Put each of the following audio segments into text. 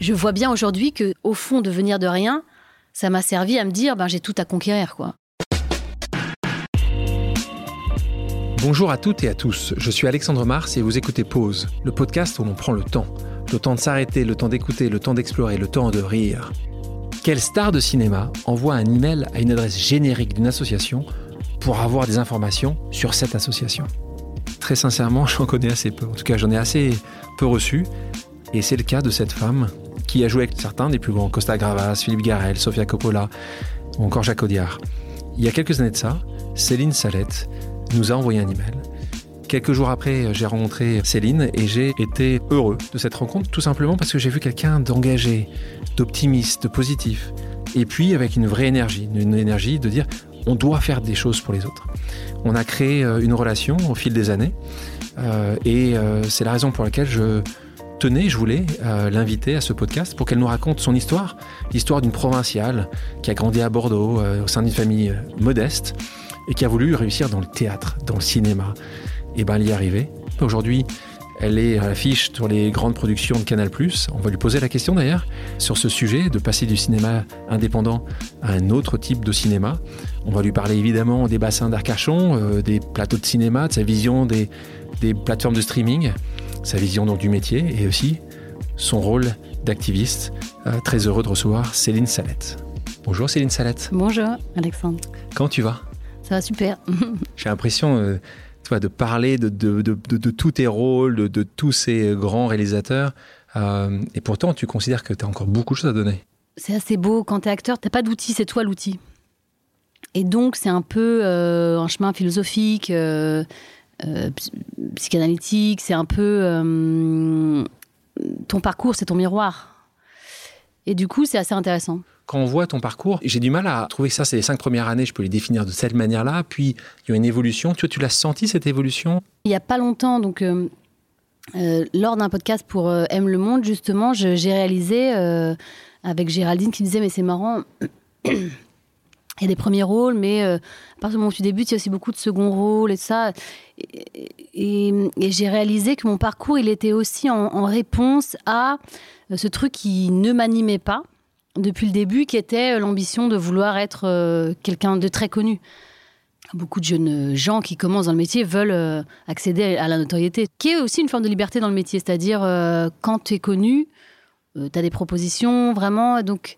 je vois bien aujourd'hui que, au fond, de venir de rien, ça m'a servi à me dire, ben, j'ai tout à conquérir, quoi. Bonjour à toutes et à tous, je suis Alexandre Mars et vous écoutez Pause, le podcast où l'on prend le temps. Le temps de s'arrêter, le temps d'écouter, le temps d'explorer, le temps de rire. Quelle star de cinéma envoie un email à une adresse générique d'une association pour avoir des informations sur cette association? Très sincèrement, j'en connais assez peu. En tout cas, j'en ai assez peu reçu. Et c'est le cas de cette femme qui a joué avec certains des plus grands, Costa Gravas, Philippe Garel, Sofia Coppola ou encore Jacques Audiard. Il y a quelques années de ça, Céline Salette nous a envoyé un email. Quelques jours après, j'ai rencontré Céline et j'ai été heureux de cette rencontre, tout simplement parce que j'ai vu quelqu'un d'engagé, d'optimiste, de positif, et puis avec une vraie énergie, une énergie de dire on doit faire des choses pour les autres. On a créé euh, une relation au fil des années, euh, et euh, c'est la raison pour laquelle je tenais, je voulais l'inviter à ce podcast pour qu'elle nous raconte son histoire, l'histoire d'une provinciale qui a grandi à Bordeaux au sein d'une famille modeste et qui a voulu réussir dans le théâtre, dans le cinéma. Et ben, elle y est arrivée. Aujourd'hui, elle est à l'affiche sur les grandes productions de Canal+. On va lui poser la question d'ailleurs sur ce sujet de passer du cinéma indépendant à un autre type de cinéma. On va lui parler évidemment des bassins d'Arcachon, euh, des plateaux de cinéma, de sa vision des plateformes de streaming, sa vision donc du métier et aussi son rôle d'activiste. Euh, très heureux de recevoir Céline Salette. Bonjour Céline Salette. Bonjour Alexandre. Comment tu vas? Ça va super. J'ai l'impression euh, de parler de, de, de, tous tes rôles, de, tous ces grands réalisateurs. Euh, et pourtant, tu considères que tu as encore beaucoup de choses à donner. C'est assez beau. Quand tu es acteur, tu pas d'outil, c'est toi l'outil. Et donc, c'est un peu euh, un chemin philosophique, psychanalytique. C'est un peu. ton parcours, c'est ton miroir. Et du coup, c'est assez intéressant quand on voit ton parcours, j'ai du mal à trouver que ça, c'est les cinq premières années, je peux les définir de cette manière-là. Puis il y a une évolution. Tu, tu l'as senti cette évolution? Il n'y a pas longtemps, donc euh, euh, lors d'un podcast pour euh, Aime le Monde, justement, j'ai réalisé avec Géraldine qui disait Mais c'est marrant. Il y a des premiers rôles, mais à partir du moment où tu débutes, il y a aussi beaucoup de second rôles et ça. Et, j'ai réalisé que mon parcours, il était aussi en réponse à ce truc qui ne m'animait pas depuis le début, qui était l'ambition de vouloir être euh, quelqu'un de très connu. Beaucoup de jeunes gens qui commencent dans le métier veulent euh, accéder à la notoriété, qui est aussi une forme de liberté dans le métier, c'est-à-dire euh, quand tu es connu, tu as des propositions, vraiment. Donc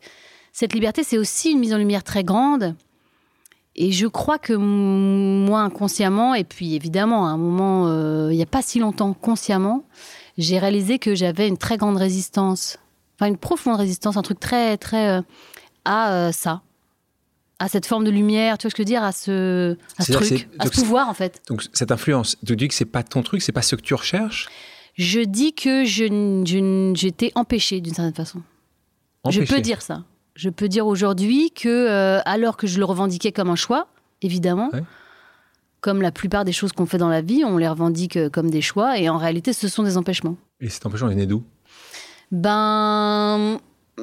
cette liberté, c'est aussi une mise en lumière très grande. Et je crois que moi, inconsciemment, et puis évidemment, à un moment, il n'y a pas si longtemps, consciemment, j'ai réalisé que j'avais une très grande résistance enfin une profonde résistance, un truc très très euh, à euh, ça, à cette forme de lumière, tu vois ce que je veux dire, à ce, à ce truc, à ce pouvoir en fait. Donc cette influence, tu dis que c'est pas ton truc, c'est pas ce que tu recherches? Je dis que je, j'étais empêchée d'une certaine façon. Je peux dire ça. Je peux dire aujourd'hui que, euh, alors que je le revendiquais comme un choix, évidemment, comme la plupart des choses qu'on fait dans la vie, on les revendique comme des choix, et en réalité, ce sont des empêchements. Et cet empêchement est né d'où? Ben,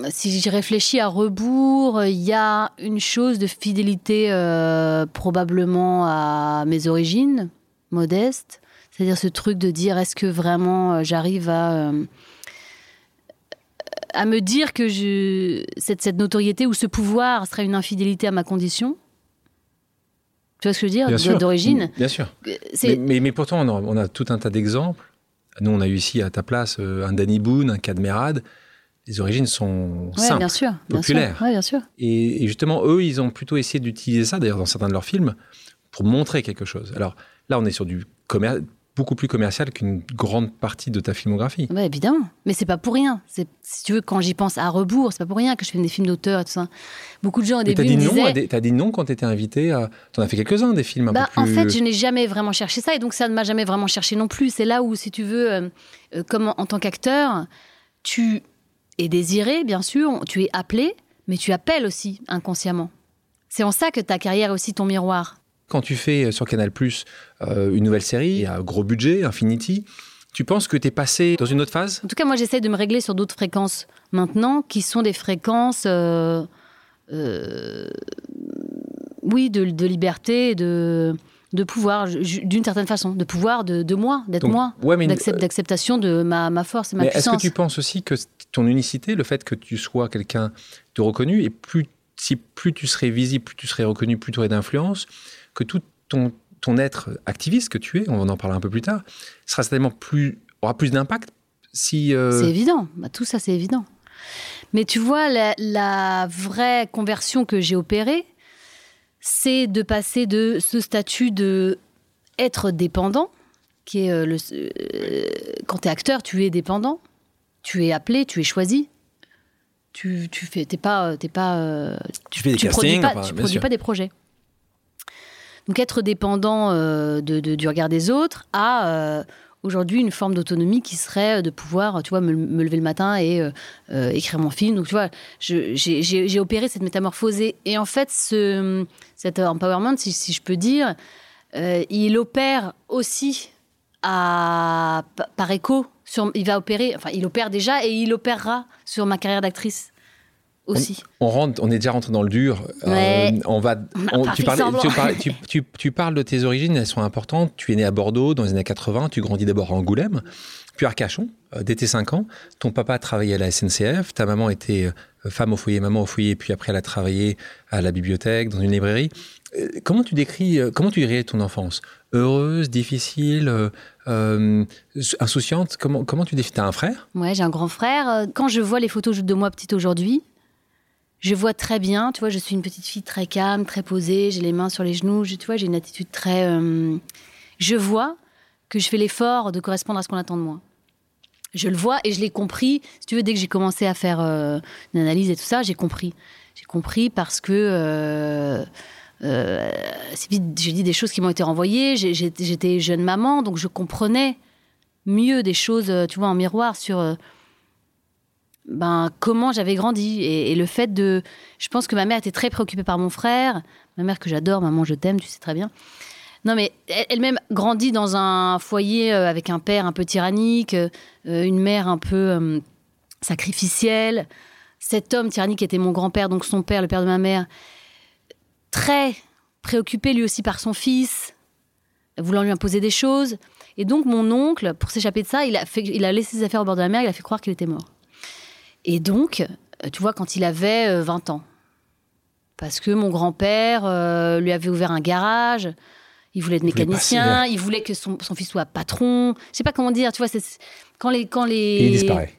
si j'y réfléchis à rebours, il y a une chose de fidélité euh, probablement à mes origines modestes. C'est-à-dire ce truc de dire est-ce que vraiment euh, j'arrive à, euh, à me dire que je, cette, cette notoriété ou ce pouvoir serait une infidélité à ma condition Tu vois ce que je veux dire D'origine? Bien sûr. Mais, mais, pourtant, on a, on a tout un tas d'exemples nous, on a eu ici à ta place euh, un Danny Boone, un Cadmerade. Les origines sont simples, bien sûr, populaires. Bien sûr. Et, justement, eux, ils ont plutôt essayé d'utiliser ça, d'ailleurs, dans certains de leurs films, pour montrer quelque chose. Alors là, on est sur du commerce, beaucoup plus commercial qu'une grande partie de ta filmographie. Oui, évidemment. Mais c'est pas pour rien. C'est, si tu veux, quand j'y pense à rebours, c'est pas pour rien que je fais des films d'auteur et tout ça. Beaucoup de gens au début as dit me non T'as dit non quand t'étais invité à... T'en as fait quelques-uns des films un bah, peu plus... En fait, je n'ai jamais vraiment cherché ça et donc ça ne m'a jamais vraiment cherché non plus. C'est là où, si tu veux, euh, euh, comme en, tant qu'acteur, tu es désiré, bien sûr, tu es appelé, mais tu appelles aussi inconsciemment. C'est en ça que ta carrière est aussi ton miroir. Quand tu fais euh, sur Canal Plus euh, une nouvelle série à gros budget, Infinity, tu penses que tu es passé dans une autre phase? En tout cas, moi, j'essaie de me régler sur d'autres fréquences maintenant, qui sont des fréquences, euh, oui, de, liberté, de, de pouvoir, d'une certaine façon, de pouvoir de, de moi, d'être moi, ouais, d'acceptation de ma, ma force et ma Mais est-ce puissance. que tu penses aussi que ton unicité, le fait que tu sois quelqu'un de reconnu, et plus, si plus tu serais visible, plus tu serais reconnu, plus tu aurais d'influence, que tout ton, ton être activiste que tu es, on en parlera un peu plus tard, sera certainement plus, aura plus d'impact si... euh, C'est évident, Bah, tout ça c'est évident. Mais tu vois, la, la vraie conversion que j'ai opérée, c'est de passer de ce statut de être dépendant, qui est euh, le, euh, quand tu es acteur, tu es dépendant, tu es appelé, tu es choisi. Tu, tu fais, t'es pas, t'es pas, euh, tu fais des tu produis pas, enfin, tu produis sûr. pas des projets. Donc être dépendant euh, du regard des autres a euh, aujourd'hui une forme d'autonomie qui serait de pouvoir, tu vois, me, lever le matin et euh, euh, écrire mon film. Donc tu vois, j'ai opéré cette métamorphose et, en fait, ce, cet empowerment, si, je peux dire, euh, il opère aussi à, pa- par écho. Il va opérer, enfin, il opère déjà et il opérera sur ma carrière d'actrice aussi. On, rentre, on est déjà rentré dans le dur. Euh, on va. On tu, semblant. tu, parles de tes origines, elles sont importantes. Tu es né à Bordeaux dans les années 80. Tu grandis d'abord à Angoulême, puis à Arcachon, euh, dès tes 5 ans. Ton papa travaillait à la SNCF. Ta maman était euh, femme au foyer, maman au foyer. Puis après, elle a travaillé à la bibliothèque, dans une librairie. Euh, Comment tu décris, comment tu dirais ton enfance? Heureuse, difficile, euh, insouciante? Comment, comment tu définis? T'as un frère? Ouais, j'ai un grand frère. Quand je vois les photos de moi petite aujourd'hui, je vois très bien. Tu vois, je suis une petite fille très calme, très posée. J'ai les mains sur les genoux. Je, tu vois, j'ai une attitude très. euh, Je vois que je fais l'effort de correspondre à ce qu'on attend de moi. Je le vois et je l'ai compris. Si tu veux, dès que j'ai commencé à faire euh, une analyse et tout ça, j'ai compris. J'ai compris parce que. euh, j'ai dit des choses qui m'ont été renvoyées. J'étais jeune maman, donc je comprenais mieux des choses, tu vois, en miroir sur ben, comment j'avais grandi. Et, le fait de. Je pense que ma mère était très préoccupée par mon frère. Ma mère que j'adore, maman, je t'aime, tu sais très bien. Non, mais elle- elle-même grandit dans un foyer euh, avec un père un peu tyrannique, euh, une mère un peu euh, sacrificielle. Cet homme tyrannique était mon grand-père, donc son père, le père de ma mère, très préoccupé lui aussi par son fils, voulant lui imposer des choses. Et donc mon oncle, pour s'échapper de ça, il a, il a laissé ses affaires au bord de la mer, il a fait croire qu'il était mort. Et donc, euh, tu vois, quand il avait euh, 20 ans, parce que mon grand-père euh, lui avait ouvert un garage, il voulait être mécanicien, il voulait que son, son fils soit patron. Je sais pas comment dire, tu vois, c'est quand les quand les Et il disparaît.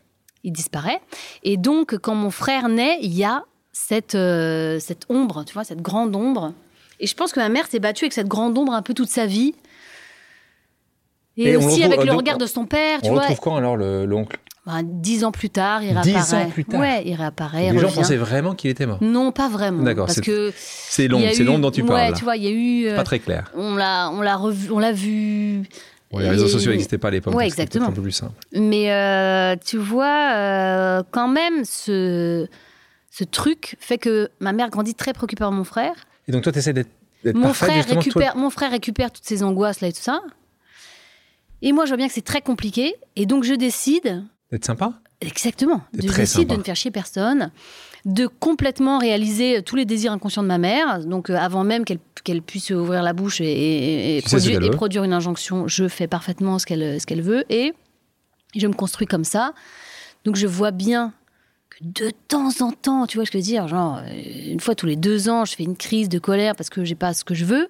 il disparaît. Et donc, quand mon frère naît, il y a cette, euh, cette ombre, tu vois, cette grande ombre. Et je pense que ma mère s'est battue avec cette grande ombre un peu toute sa vie. Et, on aussi avec le regard de son père, tu On vois. retrouve quand alors le- l'oncle? Ben, dix ans plus tard, il Dix réapparaît. ans plus tard. Ouais, il réapparaît. Les gens pensaient vraiment qu'il était mort. Non, pas vraiment. D'accord, Parce c'est- que C'est long, c'est long dont tu ouais, parles. tu vois, il y a eu. euh, Pas très clair. on l'a, on l'a revu, on l'a vu. Les réseaux sociaux n'existaient pas à l'époque. Ouais, exactement. un peu plus simple. Mais euh, tu vois, euh, quand même, ce, ce truc fait que ma mère grandit très préoccupée par mon frère. Et donc toi, tu essaies d'être Mon frère, toi- mon frère récupère toutes ces angoisses là et tout ça. Et moi, je vois bien que c'est très compliqué. Et donc, je décide, d'être sympa exactement, décide sympa. de ne faire chier personne, de complètement réaliser tous les désirs inconscients de ma mère. Donc, euh, avant même qu'elle qu'elle puisse ouvrir la bouche et, produire, et une injonction, je fais parfaitement ce qu'elle ce qu'elle veut. Et je me construis comme ça. Donc, je vois bien que de temps en temps, tu vois ce que je veux dire, genre, euh, une fois tous les deux ans, je fais une crise de colère parce que j'ai pas ce que je veux.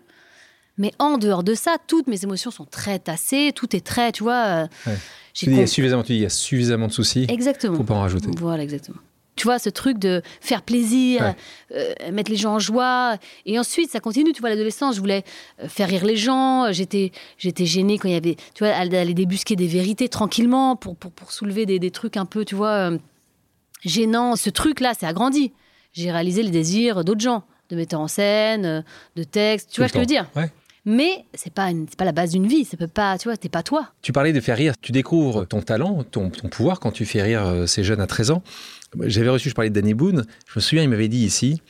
Mais en dehors de ça, toutes mes émotions sont très tassées, tout est très, tu vois. euh, Ouais. Tu dis, il y a suffisamment, tu dis, il y a suffisamment de soucis. Exactement. Faut pas en rajouter. Voilà, exactement. Tu vois, ce truc de faire plaisir, Ouais. euh, mettre les gens en joie. Et ensuite, ça continue. Tu vois, l'adolescence, je voulais euh, faire rire les gens. J'étais, j'étais gênée quand il y avait, tu vois, aller débusquer des vérités tranquillement pour, pour, pour soulever des, des trucs un peu, tu vois, euh, gênants. Ce truc-là, c'est agrandi. J'ai réalisé les désirs d'autres gens, de metteurs en scène, de textes. Tu Tout vois ce que je veux dire? Ouais. Mais c'est pas, une- pas la base d'une vie. Ça peut pas, tu vois, t'es pas toi. Tu parlais de faire rire. Tu découvres ton talent, ton, ton pouvoir quand tu fais rire euh, ces jeunes à 13 ans. J'avais reçu, je parlais de Danny Boone. Je me souviens, il m'avait dit ici,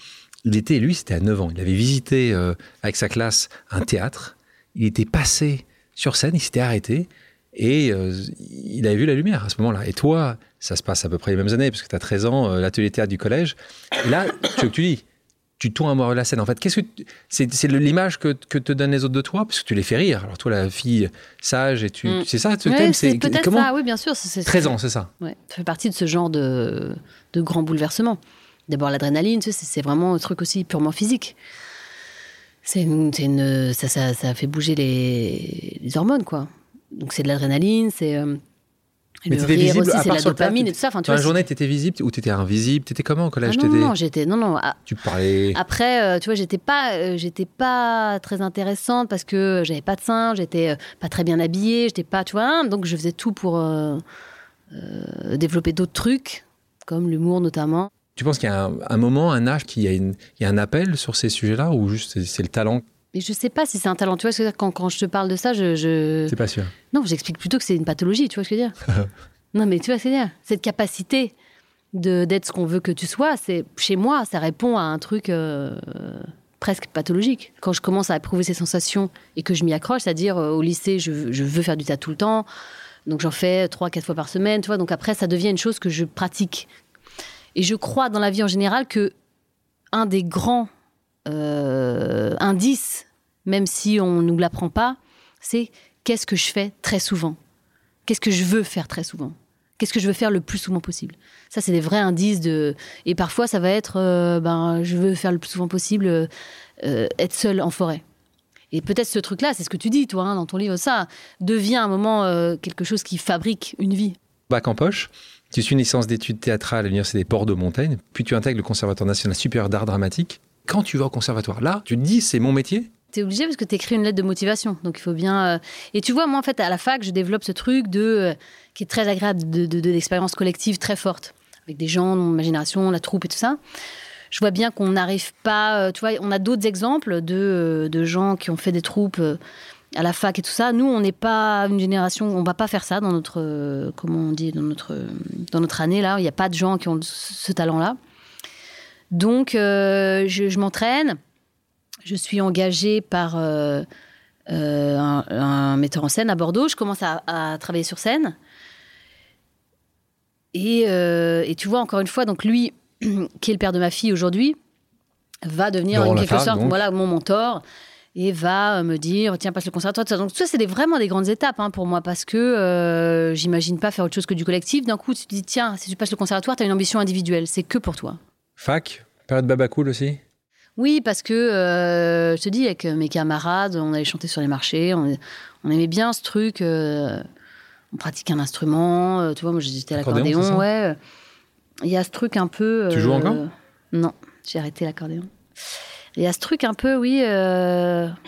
il était, lui, c'était à 9 ans. Il avait visité euh, avec sa classe un théâtre. Il était passé sur scène, il s'était arrêté et euh, il avait vu la lumière à ce moment-là. Et toi, ça se passe à peu près les mêmes années, parce que tu as 13 ans, euh, l'atelier théâtre du collège. Et là, tu, tu dis, tu tournes de la scène. En fait, qu'est-ce que c'est, c'est l'image que, que, te donnent les autres de toi parce que tu les fais rire. Alors toi, la fille sage et tu, mm. c'est ça, ce thème, c'est comment ça. Oui, bien sûr, c'est 13 ans, c'est ça. Ouais, ça fait partie de ce genre de, de grand bouleversement. D'abord l'adrénaline, tu sais, c'est vraiment un truc aussi purement physique. C'est une, une ça, ça, ça, fait bouger les, les hormones, quoi. Donc c'est de l'adrénaline, c'est euh, mais t'étais visible, aussi, c'est la dopamine et tout ça. Enfin, tu vois, la journée, t'étais visible ou t'étais invisible? T'étais comment au collège? Ah non, non, j'étais. Non, non. Tu parlais. Après, euh, tu vois, j'étais pas, euh, j'étais pas très intéressante parce que j'avais pas de sein, j'étais euh, pas très bien habillée, j'étais pas, tu vois, donc je faisais tout pour développer d'autres trucs, comme l'humour notamment. Tu penses qu'il y a un, moment, un âge, qu'il y, y a un appel sur ces sujets-là ou juste c'est le talent mais je sais pas si c'est un talent. Tu vois, quand, quand je te parle de ça, je. je... C'est pas sûr. Non, j'explique plutôt que c'est une pathologie, tu vois ce que je veux dire? Non, mais tu vois ce que je veux dire? Cette capacité d'être ce qu'on veut que tu sois, c'est chez moi, ça répond à un truc euh, presque pathologique. Quand je commence à éprouver ces sensations et que je m'y accroche, c'est-à-dire euh, au lycée, je, je, veux faire du théâtre tout le temps, donc j'en fais trois, quatre fois par semaine, tu vois. Donc après, ça devient une chose que je pratique. Et je crois dans la vie en général que un des grands euh, indice, même si on ne nous l'apprend pas, c'est qu'est-ce que je fais très souvent? Qu'est-ce que je veux faire très souvent? Qu'est-ce que je veux faire le plus souvent possible? Ça, c'est des vrais indices de. Et parfois, ça va être, euh, ben, je veux faire le plus souvent possible euh, être seul en forêt. Et peut-être ce truc-là, c'est ce que tu dis, toi, hein, dans ton livre, ça devient un moment quelque chose qui fabrique une vie. Bac en poche, tu suis une licence d'études théâtrales à l'Université des Ports de Montaigne, puis tu intègres le Conservatoire national supérieur d'art dramatique quand tu vas au conservatoire, là, tu te dis c'est mon métier? Obligé parce que tu écris une lettre de motivation. Donc il faut bien. Euh, et tu vois, moi en fait, à la fac, je développe ce truc de euh, qui est très agréable, de, de, collective très forte, avec des gens ma génération, la troupe et tout ça. Je vois bien qu'on n'arrive pas. Euh, tu vois, on a d'autres exemples de, de gens qui ont fait des troupes à la fac et tout ça. Nous, on n'est pas une génération, on va pas faire ça dans notre, comment on dit, dans notre, dans notre année là. Il n'y a pas de gens qui ont ce talent-là. Donc, je, m'entraîne. Je suis engagée par euh, euh, un, metteur en scène à Bordeaux. Je commence à, travailler sur scène. Et, tu vois, encore une fois, donc lui, qui est le père de ma fille aujourd'hui, va devenir en quelque sorte voilà, mon mentor et va me dire tiens passe le conservatoire donc ça c'est vraiment des grandes étapes hein, pour moi parce que j'imagine pas faire autre chose que du collectif. D'un coup tu te dis tiens si tu passes le conservatoire tu as une ambition individuelle. C'est que pour toi. Fac, période baba cool aussi? Oui, parce que euh, je te dis, avec mes camarades, on allait chanter sur les marchés, on, aimait bien ce truc. Euh, on pratiquait un instrument, euh, tu vois, moi j'étais à l'accordéon, ouais. Il y a ce truc un peu. tu joues encore? Non, j'ai arrêté l'accordéon. Il y a ce truc un peu, oui,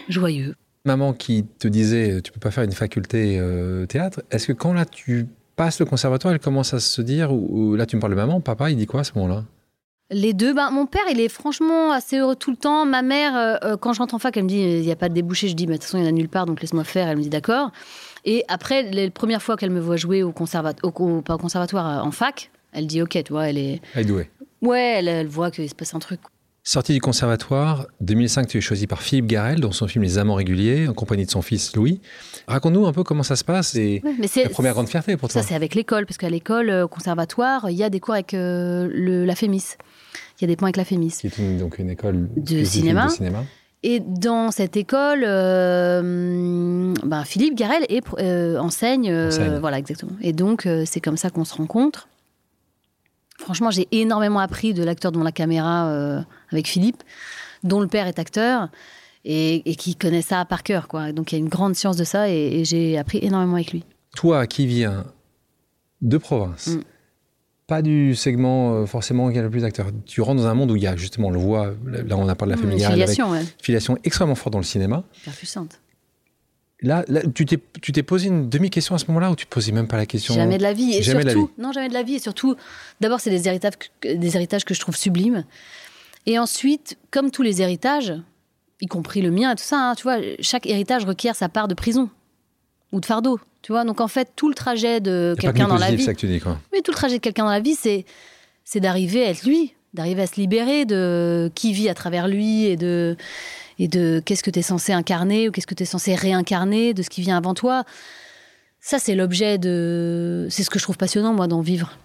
joyeux. Maman qui te disait, tu peux pas faire une faculté théâtre, est-ce que quand là tu passes le conservatoire, elle commence à se dire, ou là tu me parles de maman, papa, il dit quoi à ce moment-là? Les deux, ben, mon père, il est franchement assez heureux tout le temps. Ma mère, euh, euh, quand je rentre en fac, elle me dit il n'y a pas de débouché. Je dis mais de toute façon, il n'y en a nulle part, donc laisse-moi faire. Elle me dit d'accord. Et après, les premières fois qu'elle me voit jouer au conservatoire, au, pas au conservatoire, euh, en fac, elle dit ok, tu vois, elle est. Elle est douée. Ouais, elle, elle voit qu'il se passe un truc. Sortie du conservatoire, 2005, tu es choisi par Philippe Garel dans son film Les Amants réguliers, en compagnie de son fils Louis. Raconte-nous un peu comment ça se passe et c'est la première grande fierté pour toi. Ça, c'est avec l'école, parce qu'à l'école, au conservatoire, il y a des cours avec le, la FEMIS il y a des points avec la FEMIS. Qui est une, donc une école de cinéma. Et dans cette école, euh, ben, Philippe Garel euh, euh, enseigne, Voilà, exactement. Et donc, c'est comme ça qu'on se rencontre. Franchement, j'ai énormément appris de l'acteur devant la caméra avec Philippe, dont le père est acteur et, qui connaît ça par cœur. Quoi. Donc, il y a une grande science de ça et, j'ai appris énormément avec lui. Toi qui viens de province, mm pas du segment euh, forcément qui a le plus d'acteurs. Tu rentres dans un monde où il y a justement, on le voit, là on a parlé de la mmh, filiation, avec, filiation extrêmement forte dans le cinéma. puissante. Là, là tu t'es posé une demi-question à ce moment-là ou tu te posais même pas la question? Jamais de la vie. Et jamais surtout, non, jamais de la vie. Et surtout, d'abord, c'est des héritages, des héritages que je trouve sublimes. Et ensuite, comme tous les héritages, y compris le mien et tout ça, hein, tu vois, chaque héritage requiert sa part de prison ou de fardeau. Tu vois, donc en fait, tout le trajet de quelqu'un dans la vie. Ça que tu dis, quoi. Oui, tout le trajet de quelqu'un dans la vie, c'est c'est d'arriver à être lui, d'arriver à se libérer de qui vit à travers lui et de et de qu'est-ce que tu es censé incarner ou qu'est-ce que tu es censé réincarner de ce qui vient avant toi. Ça, c'est l'objet de. C'est ce que je trouve passionnant, moi, d'en vivre.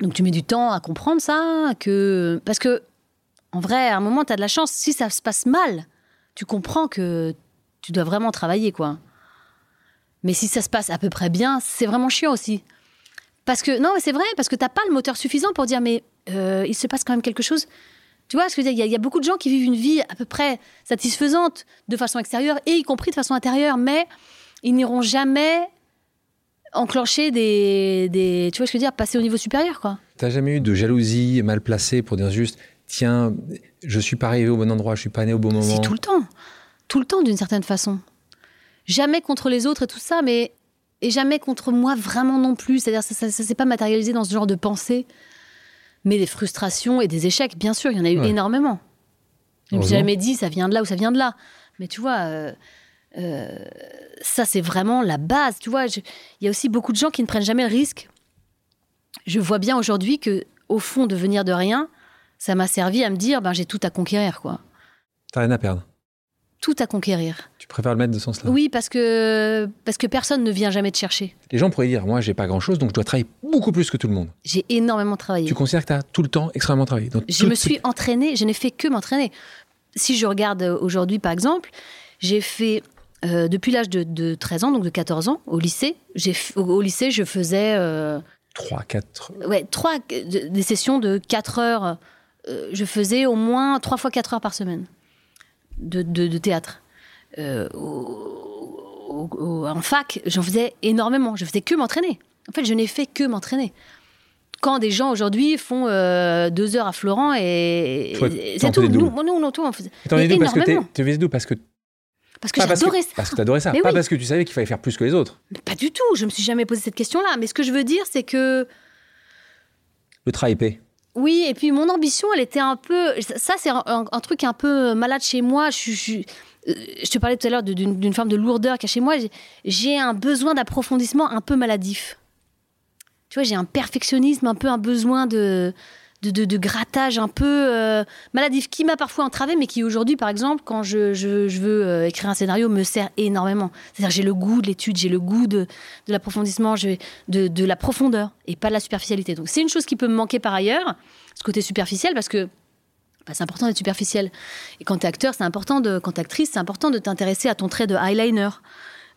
Donc, tu mets du temps à comprendre ça, que. Parce que, En vrai, à un moment, tu as de la chance. Si ça se passe mal, tu comprends que tu dois vraiment travailler, quoi. Mais si ça se passe à peu près bien, c'est vraiment chiant aussi. Parce que, non, mais c'est vrai, parce que t'as pas le moteur suffisant pour dire, mais euh, il se passe quand même quelque chose. Tu vois ce que je veux dire? Il y, a- il y a beaucoup de gens qui vivent une vie à peu près satisfaisante de façon extérieure et y compris de façon intérieure, mais ils n'iront jamais enclencher des, des. Tu vois ce que je veux dire? Passer au niveau supérieur, quoi. T'as jamais eu de jalousie mal placée pour dire juste, tiens, je suis pas arrivé au bon endroit, je suis pas né au bon moment? Si, tout le temps. Tout le temps, d'une certaine façon. Jamais contre les autres et tout ça, mais. Et jamais contre moi, vraiment non plus. C'est-à-dire, ça, ça, ça s'est pas matérialisé dans ce genre de pensée. Mais des frustrations et des échecs, bien sûr, il y en a eu Ouais. énormément. Je me suis jamais dit, ça vient de là ou ça vient de là. Mais tu vois, euh, euh, ça, c'est vraiment la base. Tu vois, il y a aussi beaucoup de gens qui ne prennent jamais le risque. Je vois bien aujourd'hui que, au fond, de venir de rien, ça m'a servi à me dire, ben, j'ai tout à conquérir, quoi. T'as rien à perdre. Tout à conquérir. Tu préfères le mettre de ce sens-là. Oui, parce que, parce que personne ne vient jamais te chercher. Les gens pourraient dire, moi, j'ai pas grand-chose, donc je dois travailler beaucoup plus que tout le monde. J'ai énormément travaillé. Tu considères que t'as tout le temps extrêmement travaillé. Je me suis entraînée, je n'ai fait que m'entraîner. Si je regarde euh, aujourd'hui, par exemple, j'ai fait, euh, depuis l'âge de, de 13 ans, donc de 14 ans, au lycée, au, au lycée, je faisais euh, 3, 4. ouais, trois, de- des sessions de 4 heures. Euh, je faisais au moins 3 fois 4 heures par semaine de, de- de théâtre. Euh, au- au- au- en fac, j'en faisais énormément. Je faisais que m'entraîner. En fait, je n'ai fait que m'entraîner. Quand des gens aujourd'hui font euh, deux heures à Florent et, c'est tout. Nous, nous, nous, tout, on faisait. T'en es parce que tu faisais d'où? Parce que Parce que pas parce que j'adorais ça. parce que t'adorais ça, Mais pas oui. parce que tu savais qu'il fallait faire plus que les autres. Mais Pas du tout. Je me suis jamais posé cette question-là. Mais ce que je veux dire, c'est que Le travail paie. Oui, et puis mon ambition, elle était un peu. Ça, c'est un, truc un peu malade chez moi. Je, euh, je te parlais tout à l'heure d'une forme de lourdeur qu'il y a chez moi. J'ai un besoin d'approfondissement un peu maladif. Tu vois, j'ai un perfectionnisme, un peu un besoin de, de, grattage un peu euh, maladif qui m'a parfois entravé, mais qui aujourd'hui, par exemple, quand je, veux euh, écrire un scénario, me sert énormément. C'est-à-dire, j'ai le goût de l'étude, j'ai le goût de, l'approfondissement, de, la profondeur et pas de la superficialité. Donc, c'est une chose qui peut me manquer par ailleurs, ce côté superficiel, parce que bah, c'est important d'être superficiel. Et quand t'es acteur, c'est important de, quand actrice, c'est important de t'intéresser à ton trait de eyeliner.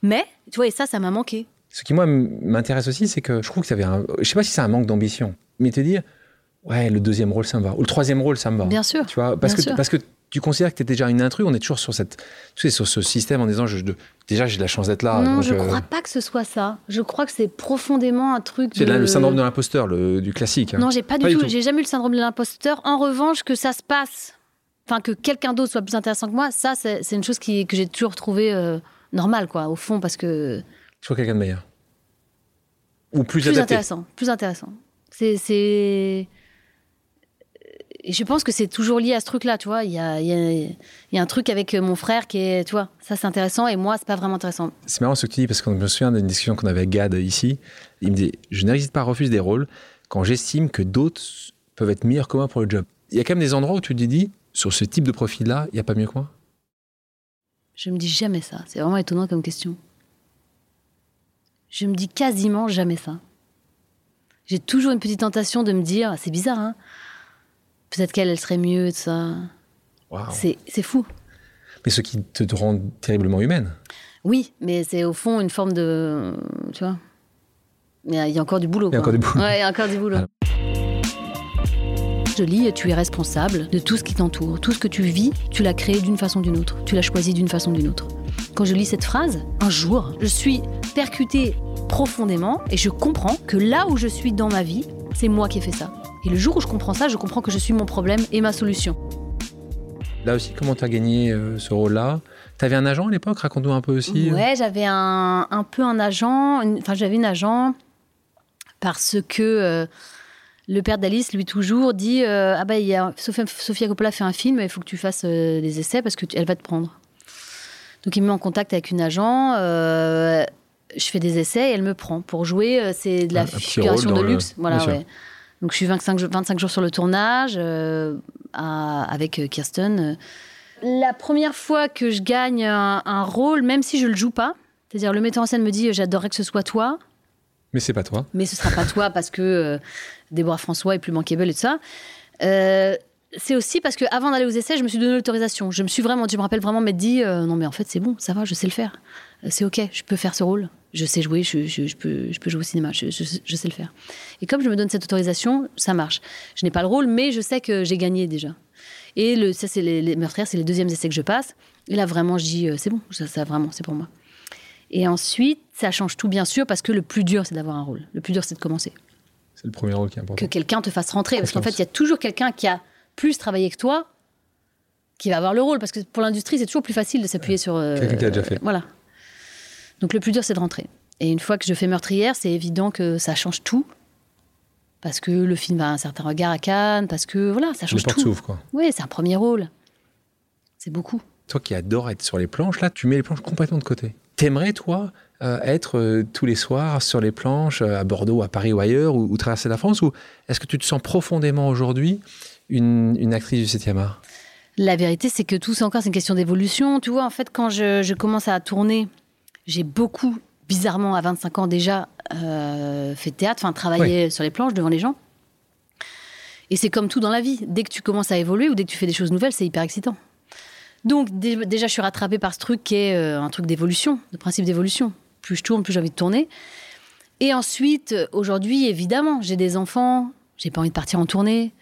Mais, tu vois, et ça, ça m'a manqué. Ce qui moi m'intéresse aussi, c'est que je trouve que ça avait un. Je sais pas si c'est un manque d'ambition, mais te dire, ouais, le deuxième rôle ça me va, ou le troisième rôle ça me va. Bien sûr. Tu vois, parce que sûr. parce que tu considères que tu es déjà une intrus, on est toujours sur cette, tu sais, sur ce système en disant, je, de- déjà j'ai de la chance d'être là. non, donc, je euh, crois pas que ce soit ça. Je crois que c'est profondément un truc C'est de... le syndrome de l'imposteur, le, du classique. hein. Non, j'ai pas Pas du tout. tout. J'ai jamais eu le syndrome de l'imposteur. En revanche, que ça se passe, enfin que quelqu'un d'autre soit plus intéressant que moi, ça, c'est une chose qui, que j'ai toujours trouvé euh, normale, quoi, au fond, parce que Soit quelqu'un de meilleur? Ou plus, plus adapté? intéressant, plus intéressant. C'est, et je pense que c'est toujours lié à ce truc-là, tu vois. Il y a, y, a, il y a un truc avec mon frère qui est, tu vois, ça c'est intéressant et moi c'est pas vraiment intéressant. C'est marrant ce que tu dis parce que je me souviens d'une discussion qu'on avait avec Gad ici. Il me dit Je n'hésite pas à refuser des rôles quand j'estime que d'autres peuvent être meilleurs que moi pour le job. Il y a quand même des endroits où tu te dis Sur ce type de profil-là, il n'y a pas mieux que moi Je me dis jamais ça. C'est vraiment étonnant comme question. Je me dis quasiment jamais ça. J'ai toujours une petite tentation de me dire, c'est bizarre, hein Peut-être qu'elle, elle serait mieux, ça. Waouh. C'est c'est fou. Mais ce qui te rend terriblement humaine. Oui, mais c'est au fond une forme de. Tu vois Il y a, il y a encore du boulot. Il y a encore du boulot. Ouais, il y a encore du boulot. Je lis, tu es responsable de tout ce qui t'entoure. Tout ce que tu vis, tu l'as créé d'une façon ou d'une autre. Tu l'as choisi d'une façon ou d'une autre. Quand je lis cette phrase, un jour, je suis percutée profondément et je comprends que là où je suis dans ma vie, c'est moi qui ai fait ça. Et le jour où je comprends ça, je comprends que je suis mon problème et ma solution. Là aussi, comment tu as gagné euh, ce rôle-là? Tu avais un agent à l'époque? Raconte-nous un peu aussi. euh. Ouais, j'avais un, un peu un agent, enfin j'avais une agent parce que euh, le père d'Alice, lui toujours, dit euh, ah bah il y a Sofia, Sofia Coppola fait un film, il faut que tu fasses des essais parce que tu- elle va te prendre. Donc il me met en contact avec une agent. je fais des essais et elle me prend pour jouer. C'est de la petit figuration de le- luxe, voilà. Ouais. Donc je suis 25, jours- 25 jours sur le tournage euh, à- avec euh, Kirsten. La première fois que je gagne un, un rôle, même si je le joue pas, c'est-à-dire le metteur en scène me dit j'adorerais que ce soit toi, Mais c'est pas toi. mais ce sera pas toi parce que euh, Déborah François est plus bankable et tout ça. Euh, c'est aussi parce que avant d'aller aux essais, je me suis donné l'autorisation. Je me suis vraiment, je me rappelle vraiment m'être dit, euh, non mais en fait c'est bon, ça va, je sais le faire. C'est ok, je peux faire ce rôle. Je sais jouer, je, je- je peux, je peux jouer au cinéma, je, sais le faire. Et comme je me donne cette autorisation, ça marche. Je n'ai pas le rôle, mais je sais que j'ai gagné déjà. Et le, ça, c'est les, les meurtrières, c'est les deuxièmes essais que je passe. Et là, vraiment, je dis, euh, c'est bon, ça, ça, vraiment, c'est pour moi. Et ensuite, ça change tout, bien sûr, parce que le plus dur, c'est d'avoir un rôle. Le plus dur, c'est de commencer C'est le premier rôle qui est important. que quelqu'un te fasse rentrer. Parce qu'en fait, il y a toujours quelqu'un qui a plus travaillé que toi qui va avoir le rôle. Parce que pour l'industrie, c'est toujours plus facile de s'appuyer sur. euh, Quelqu'un qui a déjà fait. Voilà. Donc le plus dur, c'est de rentrer. Et une fois que je fais meurtrière, c'est évident que ça change tout. Parce que le film a un certain regard à Cannes, parce que voilà, ça Les change portes tout. s'ouvrent, quoi. Oui, c'est un premier rôle. C'est beaucoup. Toi qui adore être sur les planches, là, tu mets les planches complètement de côté. T'aimerais, toi, euh, être euh, tous les soirs sur les planches, euh, à Bordeaux, à Paris ou ailleurs, ou, ou traverser la France Ou est-ce que tu te sens profondément aujourd'hui une, une actrice du 7e art? La vérité, c'est que tout ça encore, c'est une question d'évolution. Tu vois, en fait, quand je, je commence à tourner, j'ai beaucoup, bizarrement, à 25 ans déjà, euh, fait théâtre, enfin, travaillé sur les planches devant les gens. Et c'est comme tout dans la vie. Dès que tu commences à évoluer ou dès que tu fais des choses nouvelles, c'est hyper excitant. Donc, dé- déjà, je suis rattrapée par ce truc qui est euh, un truc d'évolution, de principe d'évolution. Plus je tourne, plus j'ai envie de tourner. Et ensuite, aujourd'hui, évidemment, j'ai des enfants, j'ai pas envie de partir en tournée.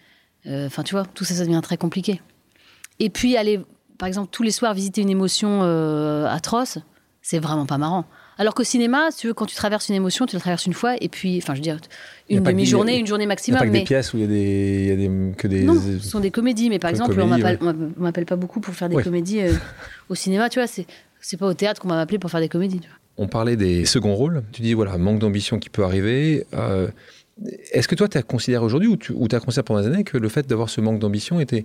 Euh, Enfin, tu vois, tout ça, ça devient très compliqué. Et puis aller, par exemple, tous les soirs visiter une émotion euh, atroce, c'est vraiment pas marrant. Alors qu'au cinéma, si tu veux, quand tu traverses une émotion, tu la traverses une fois, et puis, enfin, je veux dire, une demi-journée, une Il journée n'y a maximum. pas que mais des pièces où il y a des, il y a des- que des. non, ce sont des comédies, mais par exemple, on comédie, m'appelle pas beaucoup pour faire des Ouais. comédies euh, au cinéma, tu vois. C'est pas au théâtre qu'on m'a appelé pour faire des comédies. tu vois. On parlait des seconds rôles. Tu dis, voilà, manque d'ambition qui peut arriver. Euh, Est-ce que toi, tu as considéré aujourd'hui, ou tu as considéré pendant des années, que le fait d'avoir ce manque d'ambition était,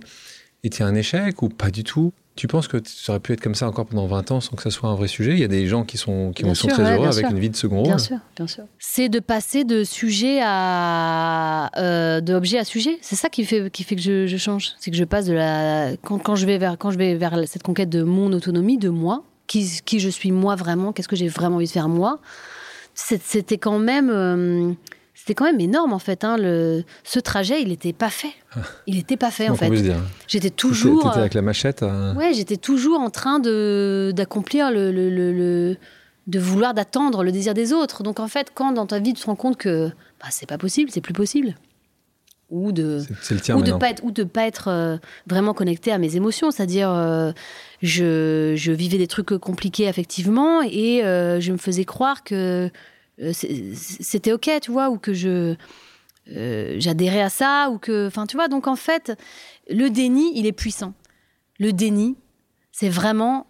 était un échec ou pas du tout? Tu penses que ça aurait pu être comme ça encore pendant 20 ans sans que ça soit un vrai sujet? Il y a des gens qui sont, qui Bien sont sûr, très ouais, heureux avec sûr. une vie de second rôle. Bien sûr, bien sûr. C'est de passer de sujet à euh, de objet à sujet. C'est ça qui fait qui fait que je, je change. C'est que je passe de la quand, quand je vais vers quand je vais vers cette conquête de mon autonomie, de moi, qui qui je suis moi vraiment, qu'est-ce que j'ai vraiment envie de faire moi? C'était quand même euh, c'était quand même énorme en fait. hein, le, ce trajet, il n'était pas fait. Il n'était pas fait en fait. dire. J'étais toujours. t'étais euh, avec la machette. à- Ouais, j'étais toujours en train de d'accomplir le, le, le- de vouloir d'attendre le désir des autres. Donc en fait, quand dans ta vie tu te rends compte que bah, c'est pas possible, c'est plus possible, ou de c'est- C'est le tien ou de pas être ou de pas être euh, vraiment connecté à mes émotions, c'est-à-dire euh, je, je vivais des trucs compliqués affectivement et euh, je me faisais croire que euh, c'était ok, tu vois, ou que je euh, j'adhérais à ça ou que enfin tu vois donc en fait le déni il est puissant. Le déni c'est vraiment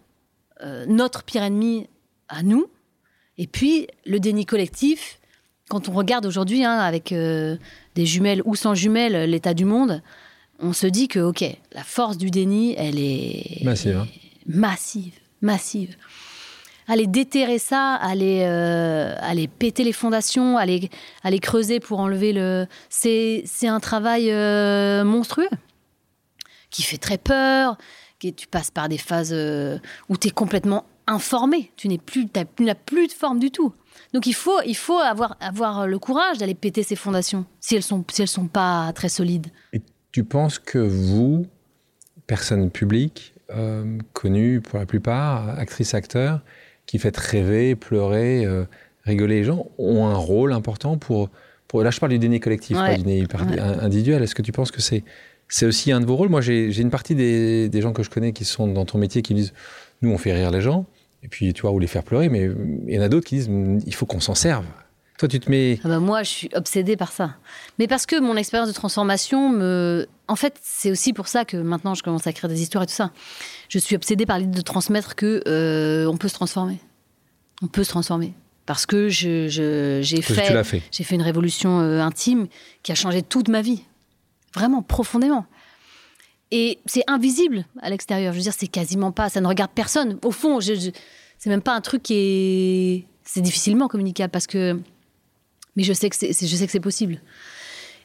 euh, notre pire ennemi à nous. Et puis le déni collectif quand on regarde aujourd'hui hein, avec euh, des jumelles ou sans jumelles l'état du monde on se dit que ok la force du déni elle est Massive, hein. massive massive aller déterrer ça, aller, euh, aller péter les fondations, aller, aller creuser pour enlever le. C'est, c'est un travail euh, monstrueux qui fait très peur. Qui, tu passes par des phases euh, où tu es complètement informé. Tu n'es plus, tu n'as plus de forme du tout. Donc il faut, il faut avoir, avoir le courage d'aller péter ces fondations si elles sont, si elles sont pas très solides. Et tu penses que vous, personne publique, connue pour la plupart, actrice, acteur, qui faites rêver, pleurer, euh, rigoler les gens, ont un rôle important pour, pour... Là, je parle du déni collectif, Ouais. pas du déni Ouais. individuel. Est-ce que tu penses que c'est c'est aussi un de vos rôles? Moi, j'ai j'ai une partie des, des gens que je connais qui sont dans ton métier qui me disent, nous, on fait rire les gens, et puis, tu vois, ou les faire pleurer, mais il y en a d'autres qui disent, il faut qu'on s'en serve. Toi, tu te mets... Ah bah moi, je suis obsédée par ça. Mais parce que mon expérience de transformation me. En fait, c'est aussi pour ça que maintenant je commence à écrire des histoires et tout ça. Je suis obsédée par l'idée de transmettre que euh, on peut se transformer. On peut se transformer. Parce que je, je- j'ai que tu fait, fait. j'ai fait une révolution euh, intime qui a changé toute ma vie. Vraiment, profondément. Et c'est invisible à l'extérieur. Je veux dire, c'est quasiment pas. Ça ne regarde personne. Au fond, je, je- c'est même pas un truc qui est. C'est difficilement communicable parce que. Mais je sais que c'est, je sais que c'est possible.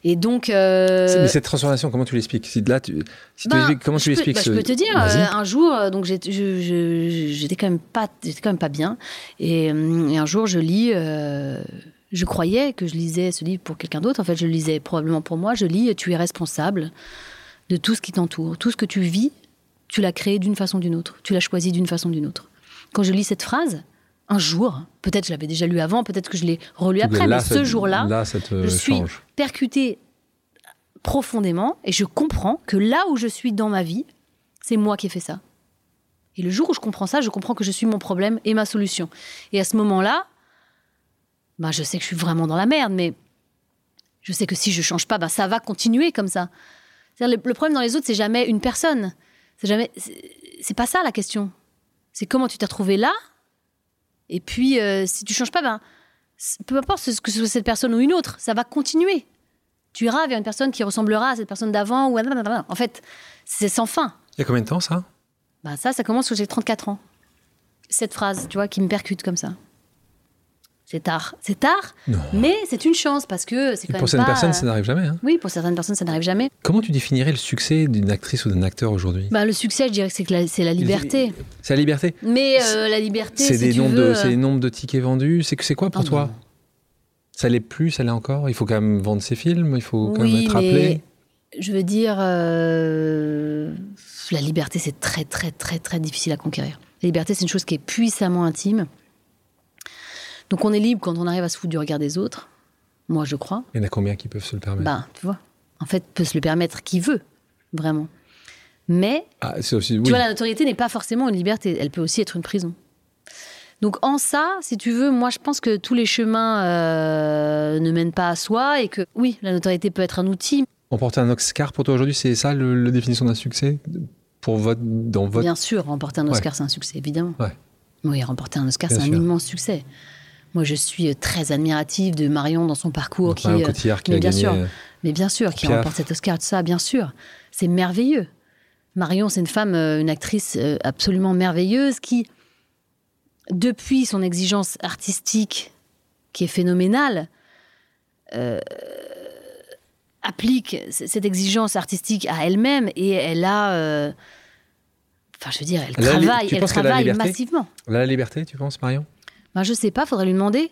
Et donc. euh, Mais cette transformation, comment tu l'expliques Si là, tu, si ben, l'expliques, comment tu l'expliques bah, ce- Je peux te dire, euh, un jour, euh, donc j'étais quand même pas, j'étais quand même pas bien, et, et un jour je lis, euh, je croyais que je lisais ce livre pour quelqu'un d'autre. En fait, je le lisais probablement pour moi. Je lis "Tu es responsable de tout ce qui t'entoure. Tout ce que tu vis, tu l'as créé d'une façon ou d'une autre. Tu l'as choisi d'une façon ou d'une autre. Quand je lis cette phrase, un jour, peut-être je l'avais déjà lu avant, peut-être que je l'ai relu après, Là, mais ce jour-là, te je suis change. percutée profondément et je comprends que là où je suis dans ma vie, c'est moi qui ai fait ça. Et le jour où je comprends ça, je comprends que je suis mon problème et ma solution. Et à ce moment-là, bah, je sais que je suis vraiment dans la merde, mais je sais que si je change pas, bah, ça va continuer comme ça. Le, le problème dans les autres, c'est jamais une personne. C'est jamais. c'est- C'est pas ça la question. C'est comment tu t'es retrouvé là. Et puis, euh, si tu changes pas, ben, peu importe ce que ce soit cette personne ou une autre, ça va continuer. Tu iras vers une personne qui ressemblera à cette personne d'avant ou à- en fait, c'est sans fin. Il y a combien de temps ça? Bah ça, ça commence quand j'ai 34 ans. Cette phrase, tu vois, qui me percute comme ça. C'est tard. C'est tard, Non. mais c'est une chance parce que c'est quand Pour même certaines pas, personnes, euh, ça n'arrive jamais. hein. Oui, pour certaines personnes, ça n'arrive jamais. Comment tu définirais le succès d'une actrice ou d'un acteur aujourd'hui? Bah, le succès, je dirais que c'est que la- c'est la liberté. C'est la liberté. Mais euh, la liberté, C'est si des tu nombres veux, de, euh, c'est nombres de tickets vendus. C'est que c'est quoi pour Ah toi? non. Ça l'est plus, ça l'est encore? Il faut quand même vendre ses films. Il faut quand oui, même être appelé. je veux dire, euh, la liberté, c'est très, très, très, très difficile à conquérir. La liberté, c'est une chose qui est puissamment intime. Donc, on est libre quand on arrive à se foutre du regard des autres. Moi, je crois. Il y en a combien qui peuvent se le permettre? Ben, tu vois. En fait, peut se le permettre qui veut, vraiment. Mais, Ah, tu vois, la notoriété n'est pas forcément une liberté. Elle peut aussi être une prison. Donc, en ça, si tu veux, moi, je pense que tous les chemins euh, ne mènent pas à soi et que, oui, la notoriété peut être un outil, Emporter un Oscar pour toi aujourd'hui, c'est ça le, la définition d'un succès? Pour votre dans votre. Bien sûr, remporter un Oscar, c'est un succès, évidemment. Ouais. Oui, remporter un Oscar, c'est un sûr. immense succès. Moi, je suis euh, très admirative de Marion dans son parcours. Donc, Qui, Marion euh, Cotillard qui mais a bien gagné. sûr. euh, mais bien sûr, qui remporte cet Oscar, tout ça, bien sûr. C'est merveilleux. Marion, c'est une femme, une actrice absolument merveilleuse qui, depuis son exigence artistique, qui est phénoménale, euh, applique cette exigence artistique à elle-même et elle a. euh, Enfin, je veux dire, elle travaille, elle la travaille massivement. La liberté, tu penses, Marion? Ben, je sais pas, faudrait lui demander.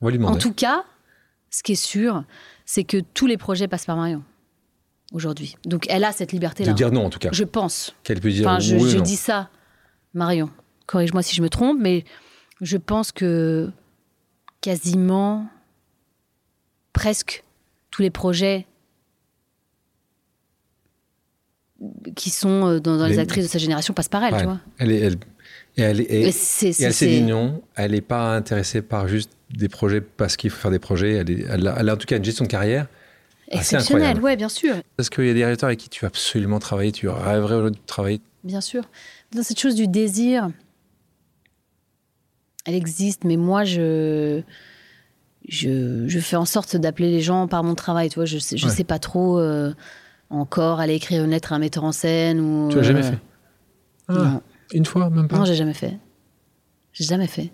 On va lui En demander. tout cas, ce qui est sûr, c'est que tous les projets passent par Marion aujourd'hui. Donc elle a cette de liberté-là. dire non, en tout cas. Je pense. Qu'elle peut dire Enfin, je, oui ou je non. dis ça, Marion. Corrige-moi si je me trompe, mais je pense que quasiment, presque tous les projets qui sont euh, dans, dans les Les- actrices de sa génération passent par elle, Ouais. tu vois. Elle est, elle, et elle, est- et- c'est- et elle s'est dit c'est- non. Elle n'est pas intéressée par juste des projets parce qu'il faut faire des projets. Elle, est- elle a, elle a en tout cas une gestion de carrière. assez Exceptionnel, incroyable. ouais, bien sûr. Est-ce qu'il y a des réalisateurs avec qui tu veux absolument travailler Tu rêverais aujourd'hui de travailler Bien sûr. Dans cette chose du désir, elle existe, mais moi, je, je, je fais en sorte d'appeler les gens par mon travail. Tu vois, je sais, Ouais. sais pas trop euh, encore aller écrire une lettre à un metteur en scène ou. Tu l'as jamais euh, fait? Ah, Non, Une fois, même pas non, j'ai jamais fait. J'ai jamais fait.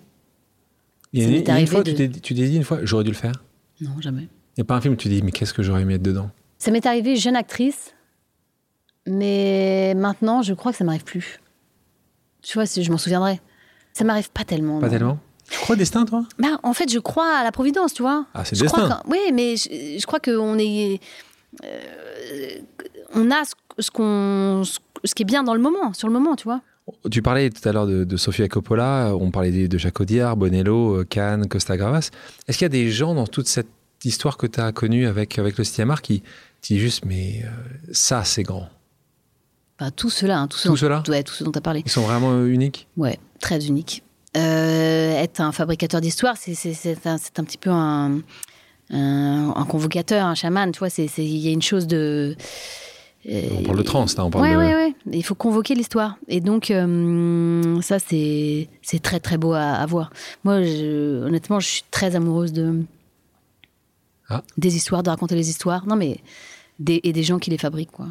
Il y a une, une fois, de- tu t'es dit une fois, j'aurais dû le faire. Non, jamais. Il n'y a pas un film où tu dis, mais qu'est-ce que j'aurais aimé être dedans? Ça m'est arrivé jeune actrice, mais maintenant, je crois que ça m'arrive plus. Tu vois, je m'en souviendrai. Ça m'arrive pas tellement. Pas non. tellement? Tu crois au destin, toi? Bah, en fait, je crois à la providence, tu vois. Ah, c'est le destin. Oui, mais je, je crois qu'on est. euh, on a ce, ce, ce qui est bien dans le moment, sur le moment, tu vois. Tu parlais tout à l'heure de, de Sofia Coppola, on parlait de, de Jacques Audiard, Bonello, euh, Cannes, Costa Gravas. Est-ce qu'il y a des gens dans toute cette histoire que tu as connue avec, avec le cinéma qui disent juste, mais euh, ça, c'est grand? Enfin, tout cela, hein, tout ce Tout dont, cela? Ouais, tout ce dont tu as parlé. Ils sont vraiment euh, uniques? Ouais, très unique. Euh, être un fabricateur d'histoire, c'est, un, un petit peu un, un, un convocateur, un chaman, tu vois. Il y a une chose de. On parle de trans, là, on parle ouais, de... ouais, ouais. Il faut convoquer l'histoire. Et donc, euh, ça, c'est, très, très beau à, à voir. Moi, je- honnêtement, je suis très amoureuse de, Ah. des histoires, de raconter les histoires. Non, mais. Des, et des gens qui les fabriquent, quoi.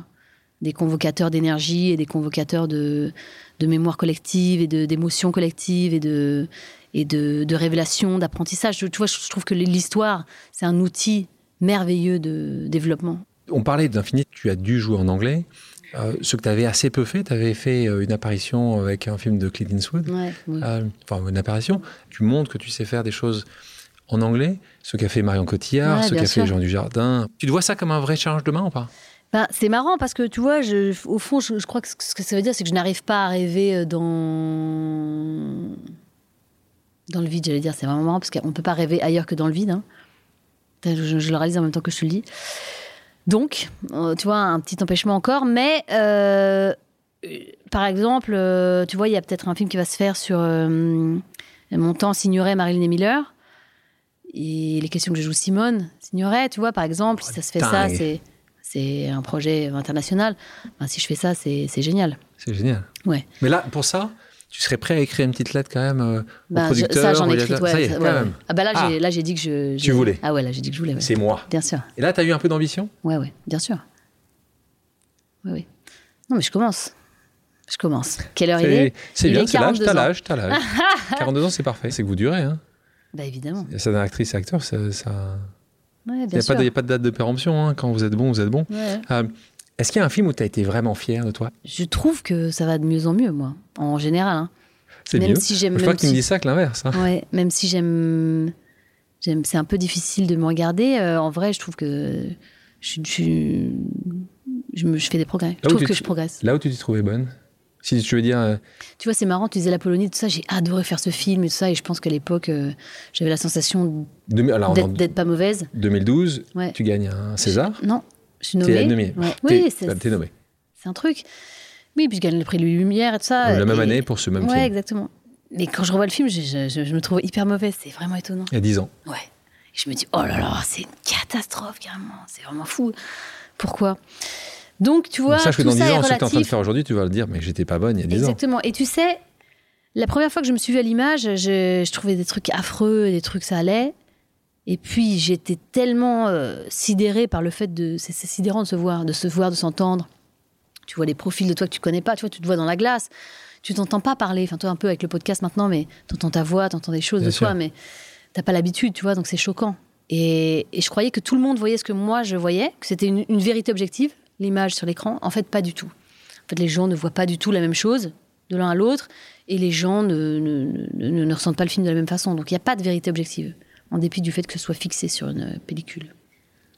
Des convocateurs d'énergie et des convocateurs de, de mémoire collective et d'émotions collectives et de, et de, de révélation, d'apprentissage. Tu vois, je trouve que l'histoire, c'est un outil merveilleux de développement. On parlait d'Infinite, tu as dû jouer en anglais. Euh, ce que tu avais assez peu fait, tu avais fait euh, une apparition avec un film de Clint Eastwood. Ouais, oui. Euh, enfin, une apparition. Tu montres que tu sais faire des choses en anglais, ce qu'a fait Marion Cotillard, Ouais, ce qu'a fait Jean Dujardin. Tu te vois ça comme un vrai challenge demain ou pas? Ben, c'est marrant parce que tu vois, je, au fond, je, je crois que ce que ça veut dire, c'est que je n'arrive pas à rêver dans dans le vide. J'allais dire, c'est vraiment marrant parce qu'on ne peut pas rêver ailleurs que dans le vide. hein. Je, je le réalise en même temps que je te le dis. Donc, euh, tu vois, un petit empêchement encore, mais euh, par exemple, euh, tu vois, il y a peut-être un film qui va se faire sur mon temps Signoret, Marilyn Miller. Et les questions que je joue Simone, Signoret, tu vois, par exemple, si ça se fait ça, c'est, c'est un projet international. Ben, si je fais ça, c'est, c'est génial. C'est génial. Ouais. Mais là, pour ça, tu serais prêt à écrire une petite lettre quand même euh, au Ben, je- producteur ça, j'en ai au écrit, ouais. Ça y est, ça- quand ouais, ouais. même. Ah, bah là, Ah. j'ai, là, j'ai dit que je. Tu voulais. Ah ouais, là, j'ai dit que je voulais. ouais. C'est moi. Bien sûr. Et là, tu as eu un peu d'ambition? Ouais, ouais, bien sûr. Oui, oui. Non, mais je commence. Je commence. Quelle heure il est? c'est Il bien, est c'est l'âge, 42 t'as ans. l'âge, t'as l'âge. 42 ans, c'est parfait. C'est que vous durez. Hein. Bah évidemment. Ça, d'un actrice et acteur, ça. ça... Ouais, Il bien n'y a, a pas de date de péremption. hein. Quand vous êtes bon, vous êtes bon. Ouais. Euh, Est-ce qu'il y a un film où tu as été vraiment fier de toi? Je trouve que ça va de mieux en mieux, moi, en général. hein. C'est Même mieux. si j'aime- Je crois que tu me dis ça que l'inverse. hein. Ouais, même si j'aime, j'aime, c'est un peu difficile de me regarder. euh, en vrai, je trouve que je, je, je, me, je fais des progrès. Je Là trouve que je progresse. Là où tu t'y trouvais bonne? Si tu veux dire. euh, Tu vois, c'est marrant. Tu disais la Polonie, tout ça. J'ai adoré faire ce film et tout ça. Et je pense qu'à l'époque, euh, j'avais la sensation d'être, d'être pas mauvaise. 2012, Ouais. tu gagnes un César? Non, je suis T'es nommée. nommé. Ouais. T'es- Oui, c'est, un truc. Oui, puis je gagne le prix de Lumière et tout ça. La même Et- année pour ce même ouais, film. exactement. Mais quand je revois le film, je, je- je- je me trouve hyper mauvaise. C'est vraiment étonnant. Il y a 10 ans. Ouais. Et je me dis, oh là là, c'est une catastrophe carrément. C'est vraiment fou. Pourquoi? Donc, tu vois, sache que dans 10 ça est ans, ce que tu es en train de faire aujourd'hui, tu vas le dire, mais j'étais pas bonne il y a 10 ans. Exactement. Et tu sais, la première fois que je me suis vue à l'image, je, je trouvais des trucs affreux, des trucs ça allait. Et puis j'étais tellement euh, sidérée par le fait de. C'est sidérant de se voir, de se voir, de s'entendre. Tu vois des profils de toi que tu connais pas, tu vois, tu te vois dans la glace. Tu t'entends pas parler, enfin toi un peu avec le podcast maintenant, mais t'entends ta voix, t'entends des choses Bien de toi, mais t'as pas l'habitude, tu vois, donc c'est choquant. Et, et je croyais que tout le monde voyait ce que moi je voyais, que c'était une, une vérité objective, l'image sur l'écran. En fait, pas du tout. En fait, les gens ne voient pas du tout la même chose de l'un à l'autre, et les gens ne, ne, ne- ne- ne ressentent pas le film de la même façon. Donc il n'y a pas de vérité objective, en dépit du fait que ce soit fixé sur une pellicule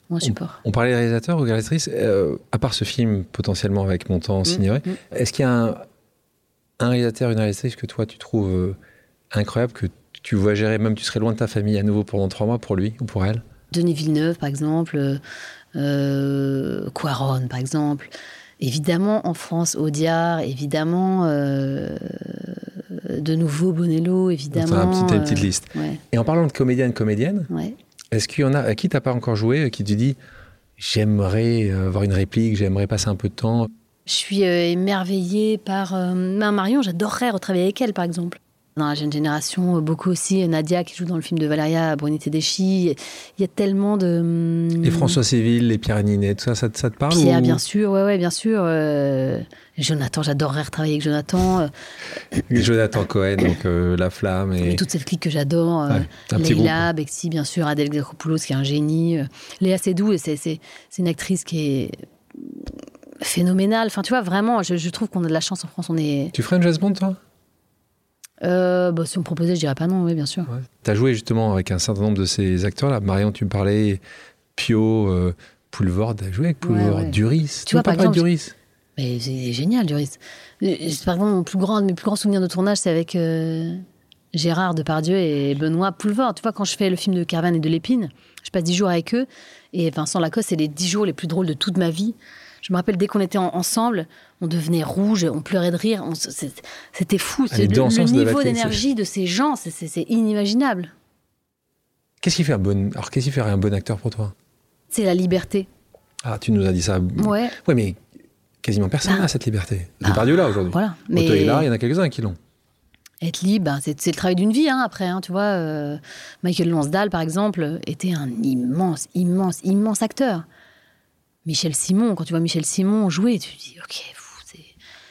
ou un support. On parlait des réalisateurs ou réalisatrices. euh, à part ce film potentiellement avec Montant Signoret, mm. est-ce qu'il y a un, un réalisateur, une réalisatrice que toi tu trouves euh, incroyable, que tu vois gérer, même tu serais loin de ta famille à nouveau pendant trois mois pour lui ou pour elle? Denis Villeneuve, par exemple, euh, euh, Quaron, par exemple. Évidemment, en France, Audiard, évidemment, euh, de nouveau Bonello, évidemment. T'as un petit- t'as une euh, petite liste. Ouais, Et en parlant de comédienne, comédienne, ouais. est-ce qu'il y en a à qui t'as pas encore joué, euh, qui te dit j'aimerais euh, avoir une réplique, j'aimerais passer un peu de temps? Je suis euh, émerveillée par euh, ma Marion, j'adorerais retravailler avec elle, par exemple. Dans la jeune génération, euh, beaucoup aussi euh, Nadia qui joue dans le film de Valéria Bruni Tedeschi. Il y a tellement de. hum, Les François Séville, les Pierre Ninet, tout ça, ça, te- ça te parle Pierre, ou- bien sûr, ouais, ouais, bien sûr. euh, Jonathan, j'adorerais retravailler avec Jonathan. euh, Jonathan Cohen, donc euh, La Flamme et toute cette clique que j'adore. euh, Ouais, Leila, Bexi, bien sûr, Adèle Exarchopoulos, qui est un génie. Léa Seydoux, c'est, une actrice qui est phénoménale. Enfin, tu vois, vraiment, je, je trouve qu'on a de la chance en France. On est. Tu ferais une jazz band, toi? Euh, bah, si on me proposait, je dirais pas non, oui, bien sûr. Ouais. Tu as joué justement avec un certain nombre de ces acteurs-là. Marion, tu me parlais, Pio, euh, Poulvord, tu as joué avec Poulvord, Ouais, ouais. Duris. Tu vois, pas exemple, Duris? Mais c'est génial, Duris. Euh, Par exemple, mon plus grand, mes plus grands souvenirs de tournage, c'est avec euh, Gérard Depardieu et Benoît Poulvord. Tu vois, quand je fais le film de Caravane et de l'Épine, je passe dix jours avec eux. Et Vincent Lacoste, c'est les dix jours les plus drôles de toute ma vie. Je me rappelle, dès qu'on était en- ensemble, on devenait rouge, on pleurait de rire. C'était fou. Ah, le, niveau d'énergie de ces gens, c'est- inimaginable. Qu'est-ce qui fait un bon... Alors, qu'est-ce qui ferait un bon acteur pour toi? C'est la liberté. Ah, tu nous as dit ça. Ouais. Ouais, mais quasiment personne Bah, n'a cette liberté. bah, Depardieu là aujourd'hui. Voilà. Otto est là, il y en a quelques-uns qui l'ont. Être libre, ben, c'est le travail d'une vie, hein, après. hein, tu vois, euh, Michael Lansdale, par exemple, était un immense, immense, immense acteur. Michel Simon, quand tu vois Michel Simon jouer, tu te dis, ok, c'est-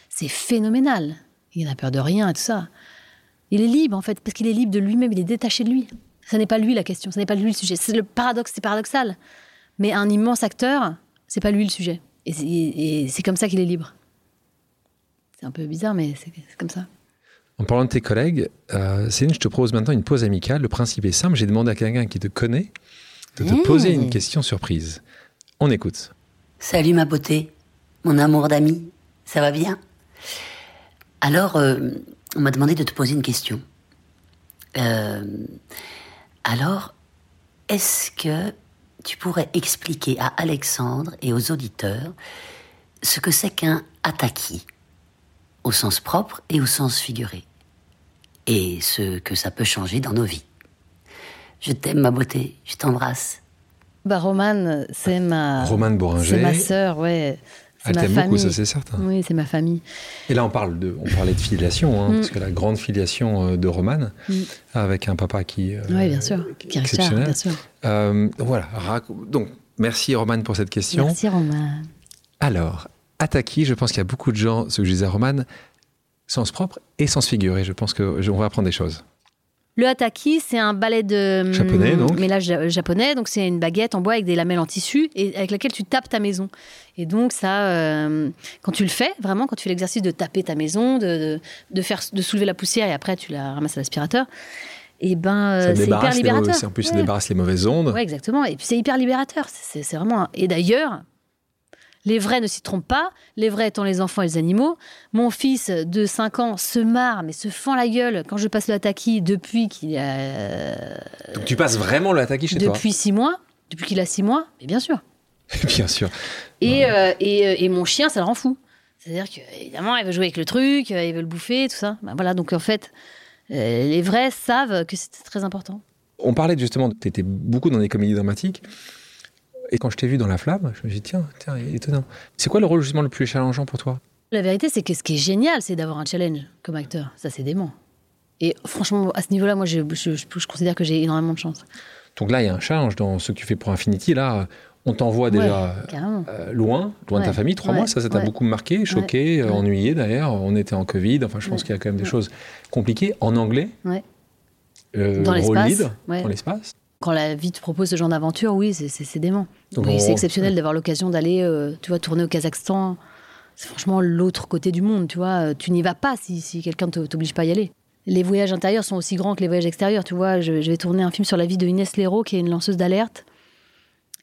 c'est phénoménal. Il n'a peur de rien et tout ça. Il est libre, en fait, parce qu'il est libre de lui-même, il est détaché de lui. Ça n'est pas lui la question, ça n'est pas lui le sujet. C'est le paradoxe, c'est paradoxal. Mais un immense acteur, c'est pas lui le sujet. Et c'est- comme ça qu'il est libre. C'est un peu bizarre, mais c'est c'est comme ça. En parlant de tes collègues, euh, Céline, je te propose maintenant une pause amicale. Le principe est simple. J'ai demandé à quelqu'un qui te connaît de te Mmh. poser une question surprise. On écoute. Salut ma beauté, mon amour d'ami, ça va bien? Alors, euh, on m'a demandé de te poser une question. Euh, alors, est-ce que tu pourrais expliquer à Alexandre et aux auditeurs ce que c'est qu'un ataki, au sens propre et au sens figuré, et ce que ça peut changer dans nos vies. Je t'aime ma beauté, je t'embrasse. Bah, Romane, c'est ma. Romane Bourringer. C'est ma sœur, ouais. Elle t'aime beaucoup, ça c'est certain. Oui, c'est ma famille. Et là, on parle de, on parlait de filiation, hein, Mm. parce que la grande filiation euh, de Romane, Mm. avec un papa qui, euh, oui, bien sûr. qui est Richard, bien sûr. Euh, voilà. Donc, merci Romane pour cette question. Merci, Romane. Alors, Ataki, je pense qu'il y a beaucoup de gens, ce que je disais à Romane, sens propre et sens figuré. Je pense que je- on va apprendre des choses. Le hataki, c'est un ballet de hum, Japonais, donc. mélange ja- japonais. Donc c'est une baguette en bois avec des lamelles en tissu et avec laquelle tu tapes ta maison. Et donc ça, euh, quand tu le fais, vraiment, quand tu fais l'exercice de taper ta maison, de, de, de faire, de soulever la poussière et après tu la ramasses à l'aspirateur, et ben euh, c'est hyper débarrasse les mauvais- libérateur. en plus, ça débarrasse les mauvaises ondes. Ouais, exactement. Et puis c'est hyper libérateur. C'est c'est vraiment. un- Et d'ailleurs, les vrais ne s'y trompent pas. Les vrais étant les enfants et les animaux. Mon fils de 5 ans se marre, mais se fend la gueule quand je passe le hataki depuis qu'il a. Donc, tu passes vraiment le Ataki chez depuis 6 mois. Depuis qu'il a 6 mois, mais bien sûr. toi. Bien sûr. Et, euh, et, euh, et mon chien, ça le rend fou. C'est-à-dire qu'évidemment, il veut jouer avec le truc, euh, il veut le bouffer, tout ça. Ben voilà, donc en fait, euh, les vrais savent que c'est très important. On parlait justement, tu étais beaucoup dans des comédies dramatiques. Et quand je t'ai vu dans La Flamme, je me suis dit, tiens, tiens, étonnant. C'est quoi le rôle justement le plus challengeant pour toi? La vérité, c'est que ce qui est génial, c'est d'avoir un challenge comme acteur. Ça, c'est dément. Et franchement, à ce niveau-là, moi, je, je- je- je considère que j'ai énormément de chance. Donc là, il y a un challenge dans ce que tu fais pour Infinity. Là, on t'envoie déjà euh, loin, loin de ta famille, trois ouais, mois. Ça, ça t'a beaucoup marqué, choqué, euh, ennuyé d'ailleurs. On était en Covid. Enfin, je pense qu'il y a quand même des choses compliquées. En anglais, euh, Dans l'espace, Quand la vie te propose ce genre d'aventure, oui, c'est- dément. Donc, Oui, c'est exceptionnel d'avoir l'occasion d'aller, euh, tu vois, tourner au Kazakhstan. C'est franchement l'autre côté du monde, tu vois. Euh, Tu n'y vas pas si, si quelqu'un ne t'oblige pas à y aller. Les voyages intérieurs sont aussi grands que les voyages extérieurs, tu vois. Je, je vais tourner un film sur la vie de Inès Leroux, qui est une lanceuse d'alerte,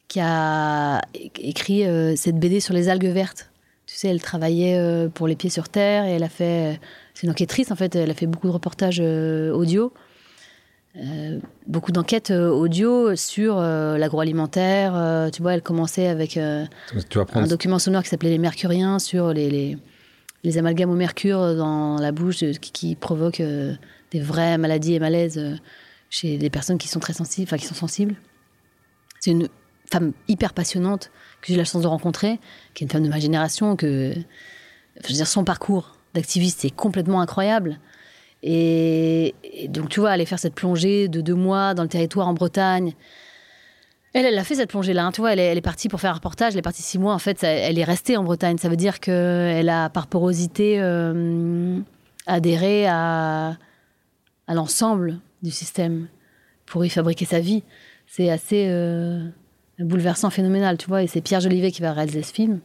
qui a écrit euh, cette BD sur les algues vertes. Tu sais, elle travaillait euh, pour Les Pieds sur Terre et elle a fait. C'est une enquêtrice, en fait. Elle a fait beaucoup de reportages audio. Euh, beaucoup d'enquêtes euh, audio sur euh, l'agroalimentaire. euh, tu vois, elle commençait avec Tu vas un document sonore qui s'appelait Les Mercuriens sur les, les, les amalgames au mercure dans la bouche qui, qui provoquent des vraies maladies et malaises chez des personnes qui sont très sensibles, enfin qui sont sensibles. C'est une femme hyper passionnante que j'ai eu la chance de rencontrer, qui est une femme de ma génération, que je veux dire son parcours d'activiste est complètement incroyable. Et, donc, tu vois, aller faire cette plongée de deux mois dans le territoire en Bretagne. Elle, elle a fait cette plongée-là. hein, tu vois, elle est, elle est partie pour faire un reportage. Elle est partie six mois. En fait, elle est restée en Bretagne. Ça veut dire qu'elle a, par porosité, euh, adhéré à, à l'ensemble du système pour y fabriquer sa vie. C'est assez euh, bouleversant, phénoménal, tu vois. Et c'est Pierre Jolivet qui va réaliser ce film.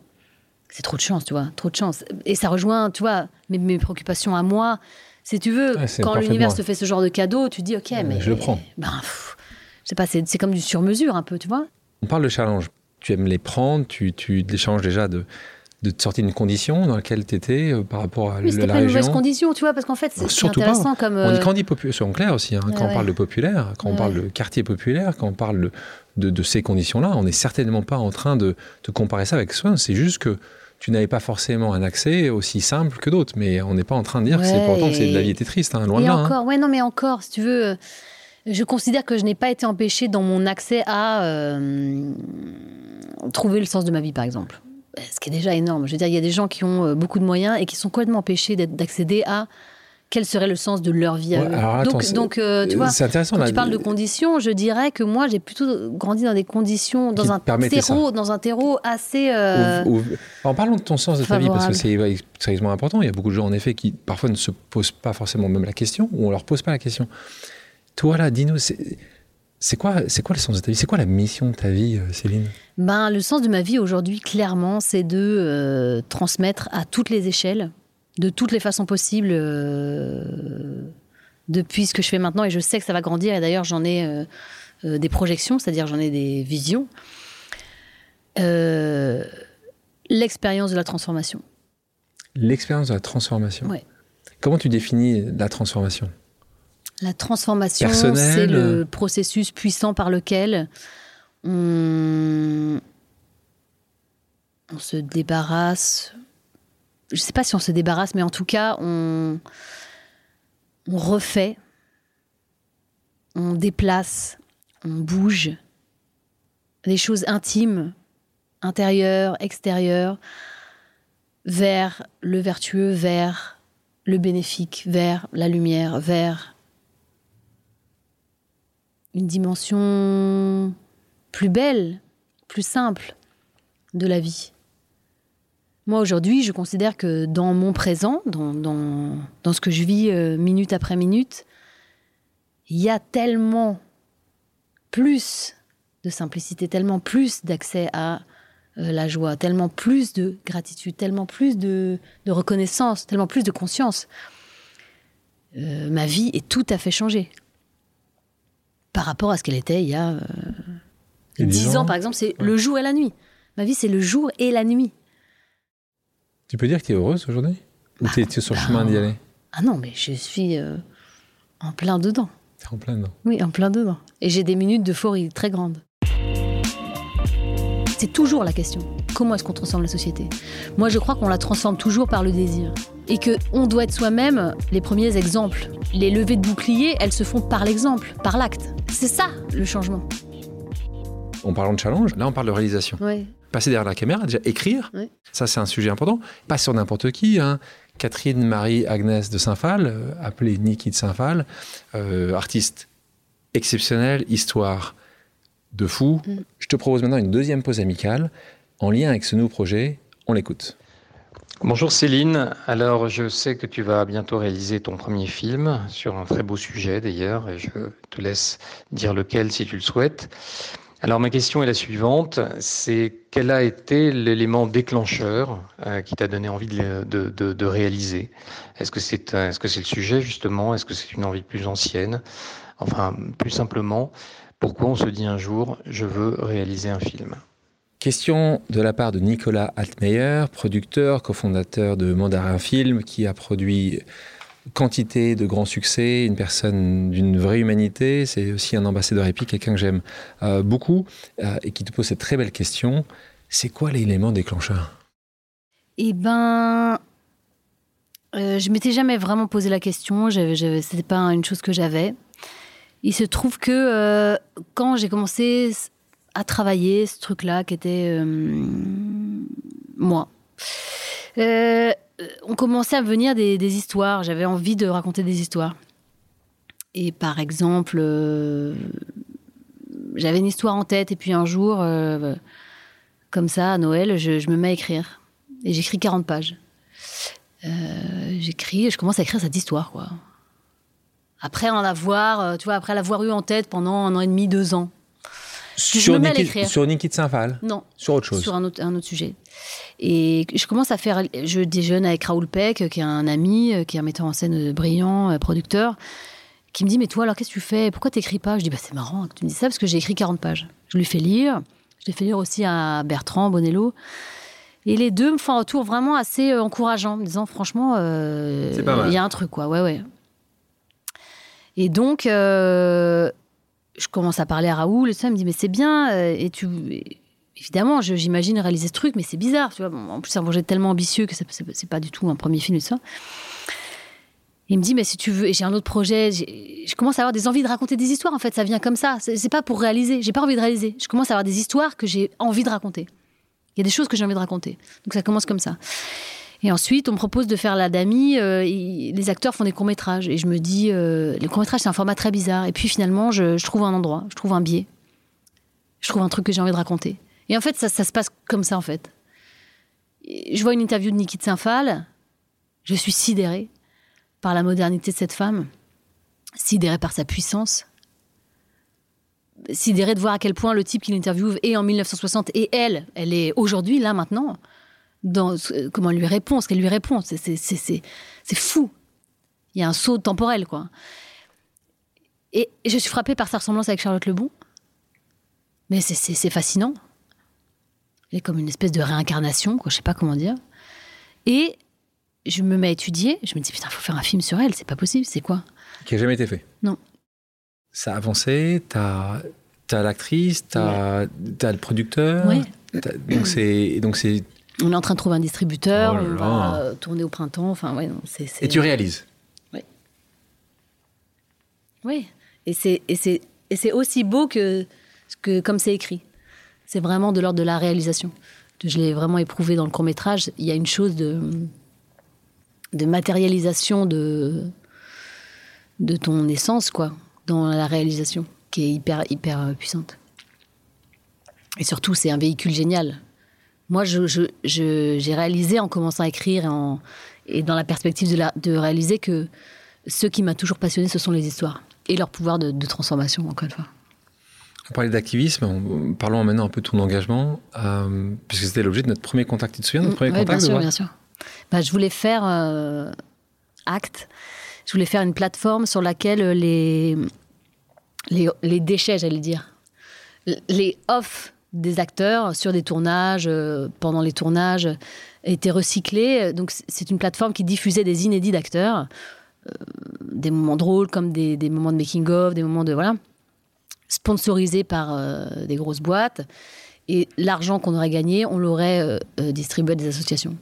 C'est trop de chance, tu vois, trop de chance. Et ça rejoint, tu vois, mes préoccupations à moi. Si tu veux, Ouais, quand l'univers te fait ce genre de cadeau, tu dis, ok, mais je le prends. Ben, pff, je sais pas, c'est comme du sur-mesure un peu, tu vois. On parle de challenge. Tu aimes les prendre, tu, tu les changes déjà de, de te sortir d'une condition dans laquelle tu étais par rapport à Oui, la c'était pas une mauvaise condition, tu vois, parce qu'en fait, c'est pas. intéressant comme. On dit euh, quand on dit populaire, soyons clairs aussi, hein, quand on parle de populaire, quand on Ouais. parle de quartier populaire, quand on parle de, de, de ces conditions-là, on n'est certainement pas en train de, de comparer ça avec soi. C'est juste que tu n'avais pas forcément un accès aussi simple que d'autres, mais on n'est pas en train de dire que c'est pourtant que c'est et- la vie était triste, hein, loin Et de là. hein. encore, ouais, non, mais encore, si tu veux, euh, je considère que je n'ai pas été empêchée dans mon accès à euh, trouver le sens de ma vie, par exemple. Ce qui est déjà énorme. Je veux dire, il y a des gens qui ont euh, beaucoup de moyens et qui sont complètement empêchés d'accéder à quel serait le sens de leur vie à Ouais, eux. attends, donc, euh, tu vois, intéressant. quand là, tu parles de conditions, je dirais que moi, j'ai plutôt grandi dans des conditions, dans un terreau, dans un terreau assez. euh, En parlant de ton sens de ta vie, parce que c'est extrêmement important, il y a beaucoup de gens en effet qui parfois ne se posent pas forcément même la question, ou on leur pose pas la question. Toi là, dis-nous, c'est quoi, c'est quoi le sens de ta vie? C'est quoi la mission de ta vie, euh, Céline? Ben, le sens de ma vie aujourd'hui, clairement, c'est de euh, transmettre à toutes les échelles, de toutes les façons possibles, euh, depuis ce que je fais maintenant. Et je sais que ça va grandir. Et d'ailleurs, j'en ai euh, euh, des projections, c'est-à-dire j'en ai des visions. Euh, L'expérience de la transformation. L'expérience de la transformation. Ouais. Comment tu définis la transformation? La transformation, c'est le processus puissant par lequel on, on se débarrasse. Je ne sais pas si on se débarrasse, mais en tout cas, on, on refait, on déplace, on bouge des choses intimes, intérieures, extérieures, vers le vertueux, vers le bénéfique, vers la lumière, vers une dimension plus belle, plus simple de la vie. Moi, aujourd'hui, je considère que dans mon présent, dans, dans, dans ce que je vis euh, minute après minute, il y a tellement plus de simplicité, tellement plus d'accès à euh, la joie, tellement plus de gratitude, tellement plus de, de reconnaissance, tellement plus de conscience. Euh, ma vie est tout à fait changée par rapport à ce qu'elle était il y a Il y a 10 10 ans, ans par exemple. C'est le jour et la nuit. Ma vie, c'est le jour et la nuit. Tu peux dire que tu es heureuse aujourd'hui? Ou Bah, tu es, sur le bah, chemin d'y aller? Ah non, mais je suis euh, en plein dedans. T'es en plein dedans. Oui, en plein dedans. Et j'ai des minutes d'euphorie très grandes. C'est toujours la question. Comment est-ce qu'on transforme la société? Moi, je crois qu'on la transforme toujours par le désir. Et que on doit être soi-même les premiers exemples. Les levées de boucliers, elles se font par l'exemple, par l'acte. C'est ça, le changement. En parlant de challenge, là on parle de réalisation. Ouais. Passer derrière la caméra, déjà écrire, ça c'est un sujet important. Pas sur n'importe qui. Hein. Catherine Marie Agnès de Saint-Phal, euh, appelée Niki de Saint-Phal, euh, artiste exceptionnelle, histoire de fou. Mm. Je te propose maintenant une deuxième pause amicale en lien avec ce nouveau projet. On l'écoute. Bonjour Céline, alors je sais que tu vas bientôt réaliser ton premier film sur un très beau sujet d'ailleurs et je te laisse dire lequel si tu le souhaites. Alors ma question est la suivante, c'est quel a été l'élément déclencheur euh, qui t'a donné envie de, réaliser? Est-ce que c'est c'est le sujet justement? Est-ce que c'est une envie plus ancienne? Enfin, plus simplement, pourquoi on se dit un jour je veux réaliser un film? Question de la part de Nicolas Altmeyer, producteur, cofondateur de Mandarin Film, qui a produit quantité de grands succès, une personne d'une vraie humanité. C'est aussi un ambassadeur épique, quelqu'un que j'aime euh, beaucoup euh, et qui te pose cette très belle question. C'est quoi l'élément déclencheur? Eh ben, euh, je m'étais jamais vraiment posé la question. C'était pas une chose que j'avais. Il se trouve que euh, quand j'ai commencé à travailler ce truc-là, qui était moi, on commençait à venir des, des histoires. J'avais envie de raconter des histoires. Et par exemple, euh, j'avais une histoire en tête, et puis un jour, euh, comme ça, à Noël, je, je me mets à écrire. Et j'écris 40 pages. Euh, j'écris et je commence à écrire cette histoire, quoi. Après en avoir, euh, tu vois, après l'avoir eu en tête pendant un an et demi, deux ans. je me mets à Niki, sur Niki de Saint-Phal? Non, Sur autre chose? Sur un autre, un autre sujet. Et je commence à faire. Je déjeune avec Raoul Peck, qui est un ami, qui est un metteur en scène brillant, euh, producteur, qui me dit Mais toi, alors qu'est-ce que tu fais? Pourquoi t'écris pas? Je dis bah, C'est marrant que tu me dises ça, parce que j'ai écrit 40 pages. Je lui fais lire. Je l'ai fait lire aussi à Bertrand Bonello. Et les deux me font un retour vraiment assez euh, encourageant, me disant Franchement, euh, il y a un truc, quoi. Ouais, ouais. Et donc. euh, je commence à parler à Raoul et ça il me dit mais c'est bien et tu évidemment j'imagine réaliser ce truc mais c'est bizarre en plus c'est un projet tellement ambitieux que c'est- pas du tout un premier film et tout ça il me dit mais si tu veux j'ai un autre projet je commence à avoir des envies de raconter des histoires en fait ça vient comme ça c'est pas pour réaliser j'ai pas envie de réaliser je commence à avoir des histoires que j'ai envie de raconter il y a des choses que j'ai envie de raconter donc ça commence comme ça et ensuite, on me propose de faire la Dami. euh, les acteurs font des courts-métrages. Et je me dis, euh, les courts-métrages, c'est un format très bizarre. Et puis finalement, je trouve un endroit, je trouve un biais. Je trouve un truc que j'ai envie de raconter. Et en fait, ça, se passe comme ça, en fait. Je vois une interview de Niki de Saint-Phal. Je suis sidérée par la modernité de cette femme, sidérée par sa puissance, sidérée de voir à quel point le type qui l'interviewe est en 1960 et elle, elle est aujourd'hui, là, maintenant dans ce- comment elle lui répond, ce qu'elle lui répond. C'est- fou. Il y a un saut temporel, quoi. Et je suis frappée par sa ressemblance avec Charlotte Lebon. Mais c'est fascinant. Elle est comme une espèce de réincarnation, quoi, je sais pas comment dire. Et je me mets à étudier. Je me dis, putain, il faut faire un film sur elle. C'est pas possible. C'est quoi? Qui n'a jamais été fait? Non. Ça a avancé. T'as as, l'actrice, t'as as le producteur. Oui. Donc c'est. On est en train de trouver un distributeur. Oh on va euh, tourner au printemps. Enfin, ouais, c'est. Et tu réalises? Oui. C'est et c'est et c'est aussi beau que que comme c'est écrit. C'est vraiment de l'ordre de la réalisation. Je l'ai vraiment éprouvé dans le court métrage. Il y a une chose de matérialisation de de ton essence quoi dans la réalisation qui est hyper hyper euh, puissante. Et surtout c'est un véhicule génial. Moi je je- j'ai réalisé en commençant à écrire et, dans la perspective de réaliser que ce qui m'a toujours passionné ce sont les histoires et leur pouvoir de, de transformation encore une fois. On parlait d'activisme. on- Parlons maintenant un peu de ton engagement, euh, puisque c'était l'objet de notre premier contact. Tu te souviens de notre premier Ouais, contact bien sûr, bien sûr. Bah, je voulais faire euh, acte. Je voulais faire une plateforme sur laquelle les, les, les déchets, j'allais dire, les off des acteurs sur des tournages, euh, pendant les tournages, étaient recyclés. Donc c'est une plateforme qui diffusait des inédits d'acteurs, euh, des moments drôles comme des, des moments de making of, des moments de voilà, sponsorisés par euh, des grosses boîtes. Et l'argent qu'on aurait gagné, on l'aurait euh, euh, distribué à des associations.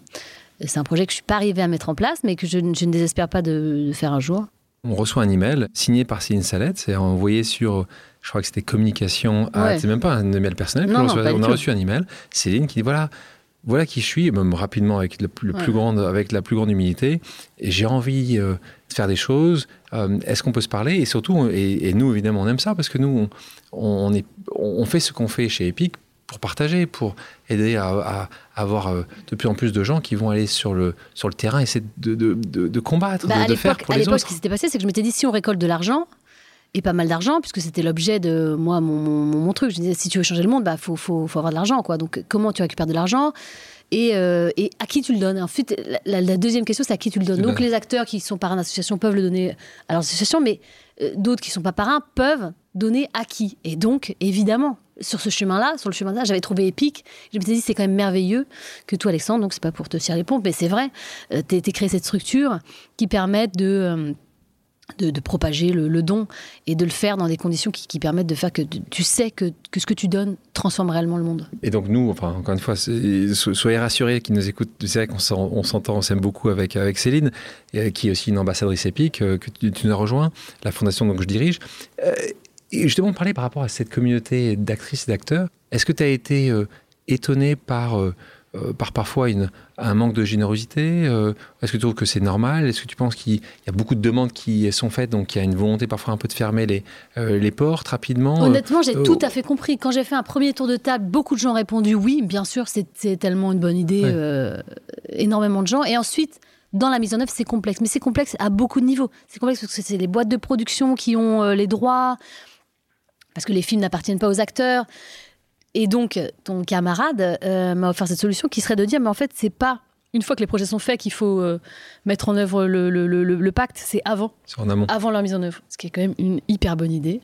C'est un projet que je suis pas arrivée à mettre en place, mais que je, ne- je ne désespère pas de, de faire un jour. On reçoit un email signé par Céline Salette, c'est envoyé sur, je crois que c'était communication, à- Ouais. c'est même pas un email personnel, Non, on, non, a reçu un email, Céline qui dit voilà, voilà qui je suis, même rapidement avec le, le plus grande, avec la plus grande humilité, et j'ai envie euh, de faire des choses. Euh, Est-ce qu'on peut se parler Et surtout, et, et nous évidemment on aime ça parce que nous on, on est, on fait ce qu'on fait chez Epic pour partager, pour aider à, à- à avoir euh, de plus en plus de gens qui vont aller sur le, sur le terrain et essayer de, de, de- de combattre, Bah, de, à faire l'époque, pour à les l'époque, autres. ce qui s'était passé, c'est que je m'étais dit si on récolte de l'argent, et pas mal d'argent, puisque c'était l'objet de moi, mon, mon- mon truc. Je disais si tu veux changer le monde, bah faut, faut, faut avoir de l'argent, quoi. Donc comment tu récupères de l'argent? Et, euh, et à qui tu le donnes Ensuite, la, la- deuxième question, c'est à qui tu le donnes. Tu Donc les acteurs qui sont parrains d'associations peuvent le donner à leurs associations, mais euh, d'autres qui sont pas parrains peuvent donner à qui Et donc, évidemment, sur ce chemin-là, sur le chemin-là, j'avais trouvé épique. Je m'étais dit, c'est quand même merveilleux que toi, Alexandre, donc c'est pas pour te tirer les pompes, mais c'est vrai, euh, t'aies t'aies créé cette structure qui permette de, euh, de, propager le, don et de le faire dans des conditions qui, permettent de faire que tu- sais que, que ce que tu donnes transforme réellement le monde. Et donc nous, enfin encore une fois, soyez rassurés qui nous écoutent. C'est vrai qu'on s'en- on s'entend, on s'aime beaucoup avec avec Céline, euh, qui est aussi une ambassadrice épique euh, que tu, nous as rejoint, la fondation donc je dirige. Euh, et justement, parler par rapport à cette communauté d'actrices et d'acteurs. Est-ce que tu as été étonné par euh, par parfois une, un manque de générosité euh, Est-ce que tu trouves que c'est normal? Est-ce que tu penses qu'il y a beaucoup de demandes qui sont faites, donc il y a une volonté parfois un peu de fermer les, euh, les portes rapidement Honnêtement, j'ai tout à fait compris. Quand j'ai fait un premier tour de table, beaucoup de gens ont répondu oui, bien sûr, c'est tellement une bonne idée, Ouais. énormément de gens. Et ensuite, dans la mise en œuvre, c'est complexe. Mais c'est complexe à beaucoup de niveaux. C'est complexe parce que c'est les boîtes de production qui ont les droits, parce que les films n'appartiennent pas aux acteurs. Et donc, ton camarade euh, m'a offert cette solution qui serait de dire, mais en fait, c'est pas une fois que les projets sont faits qu'il faut euh, mettre en œuvre le, le- le- le- le pacte, c'est avant, c'est en amont. avant leur mise en œuvre. Ce qui est quand même une hyper bonne idée.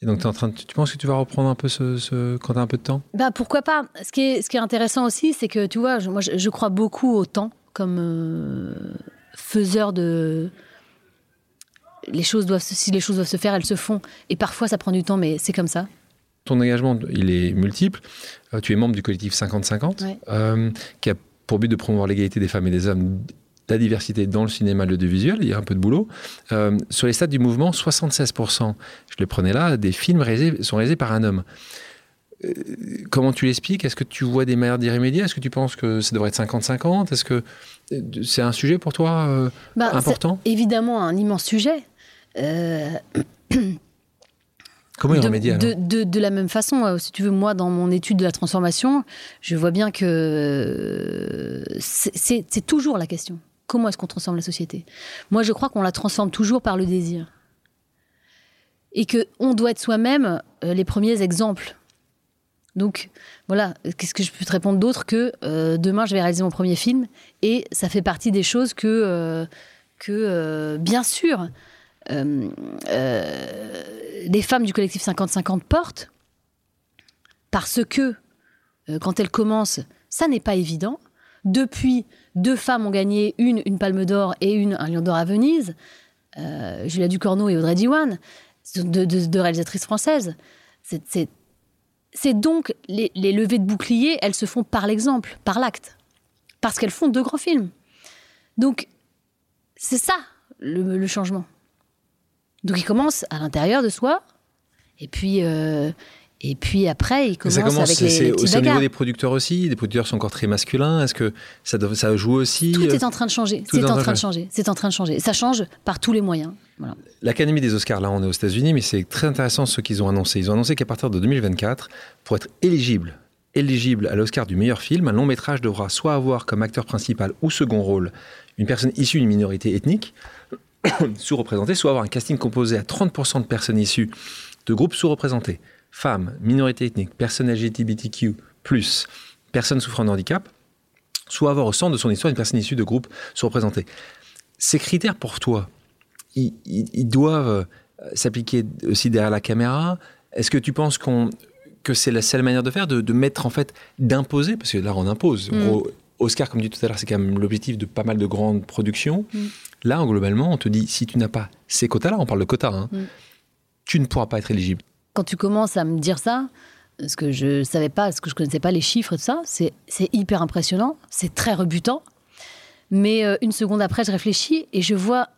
Et donc, es en train de- tu penses que tu vas reprendre un peu ce, ce- quand tu as un peu de temps? Bah pourquoi pas ce qui, est, ce qui est intéressant aussi, c'est que tu vois, je- moi je, je crois beaucoup au temps comme euh, faiseur de. Les choses doivent, si les choses doivent se faire, elles se font. Et parfois ça prend du temps, mais c'est comme ça. Ton engagement, il est multiple. Euh, tu es membre du collectif 50-50, Ouais. euh, qui a pour but de promouvoir l'égalité des femmes et des hommes, la diversité dans le cinéma, l'audiovisuel. Il y a un peu de boulot. Euh, sur les stades du mouvement, 76%, je le prenais là, des films réalisés, sont réalisés par un homme. Comment tu l'expliques? Est-ce que tu vois des manières d'y remédier? Est-ce que tu penses que ça devrait être 50-50 Est-ce que c'est un sujet pour toi Bah, important? évidemment un immense sujet. Comment de, remédier de, de- de la même façon, euh, si tu veux, moi, dans mon étude de la transformation, je vois bien que euh, c'est- toujours la question. Comment est-ce qu'on transforme la société? Moi, je crois qu'on la transforme toujours par le désir. Et qu'on doit être soi-même euh, les premiers exemples. Donc, voilà, qu'est-ce que je peux te répondre d'autre que euh, demain, je vais réaliser mon premier film et ça fait partie des choses que, euh, que euh, bien sûr, les femmes du collectif 50-50 portent parce que euh, quand elle commence, ça n'est pas évident. Depuis, deux femmes ont gagné, une une Palme d'Or et une un Lion d'Or à Venise, euh, Julia Ducorneau et Audrey Diwan, deux, réalisatrices françaises. C'est donc les, levées de boucliers, elles se font par l'exemple, par l'acte, parce qu'elles font deux grands films. Donc, c'est ça le, changement. Donc, il commence à l'intérieur de soi, et puis, euh, et puis après, il commence, ça commence avec les, les petits au niveau des producteurs aussi? Les producteurs sont encore très masculins? Est-ce que ça, ça joue aussi? Tout est en train de changer. C'est en, train de changer. C'est en train de changer. Ça change par tous les moyens. Voilà. L'Académie des Oscars, là, on est aux États-Unis, mais c'est très intéressant ce qu'ils ont annoncé. Ils ont annoncé qu'à partir de 2024, pour être éligible, éligible à l'Oscar du meilleur film, un long métrage devra soit avoir comme acteur principal ou second rôle une personne issue d'une minorité ethnique sous-représentée, soit avoir un casting composé à 30% de personnes issues de groupes sous-représentés femmes, minorités ethniques, personnes LGBTQ+, personnes souffrant de handicap, soit avoir au centre de son histoire une personne issue de groupes sous-représentés. Ces critères pour toi, ils, doivent euh, s'appliquer aussi derrière la caméra? Est-ce que tu penses qu'on que c'est la seule manière de faire, de, mettre en fait, d'imposer, parce que là on impose. Mm. Oscar, comme dit tout à l'heure, c'est quand même l'objectif de pas mal de grandes productions. Mm. Là, globalement, on te dit, si tu n'as pas ces quotas-là, on parle de quotas, hein, mm. tu ne pourras pas être éligible quand tu commences à me dire ça, ce que je savais pas, ce que je connaissais pas les chiffres et tout ça, c'est hyper impressionnant, c'est très rebutant. Mais euh, une seconde après, je réfléchis et je vois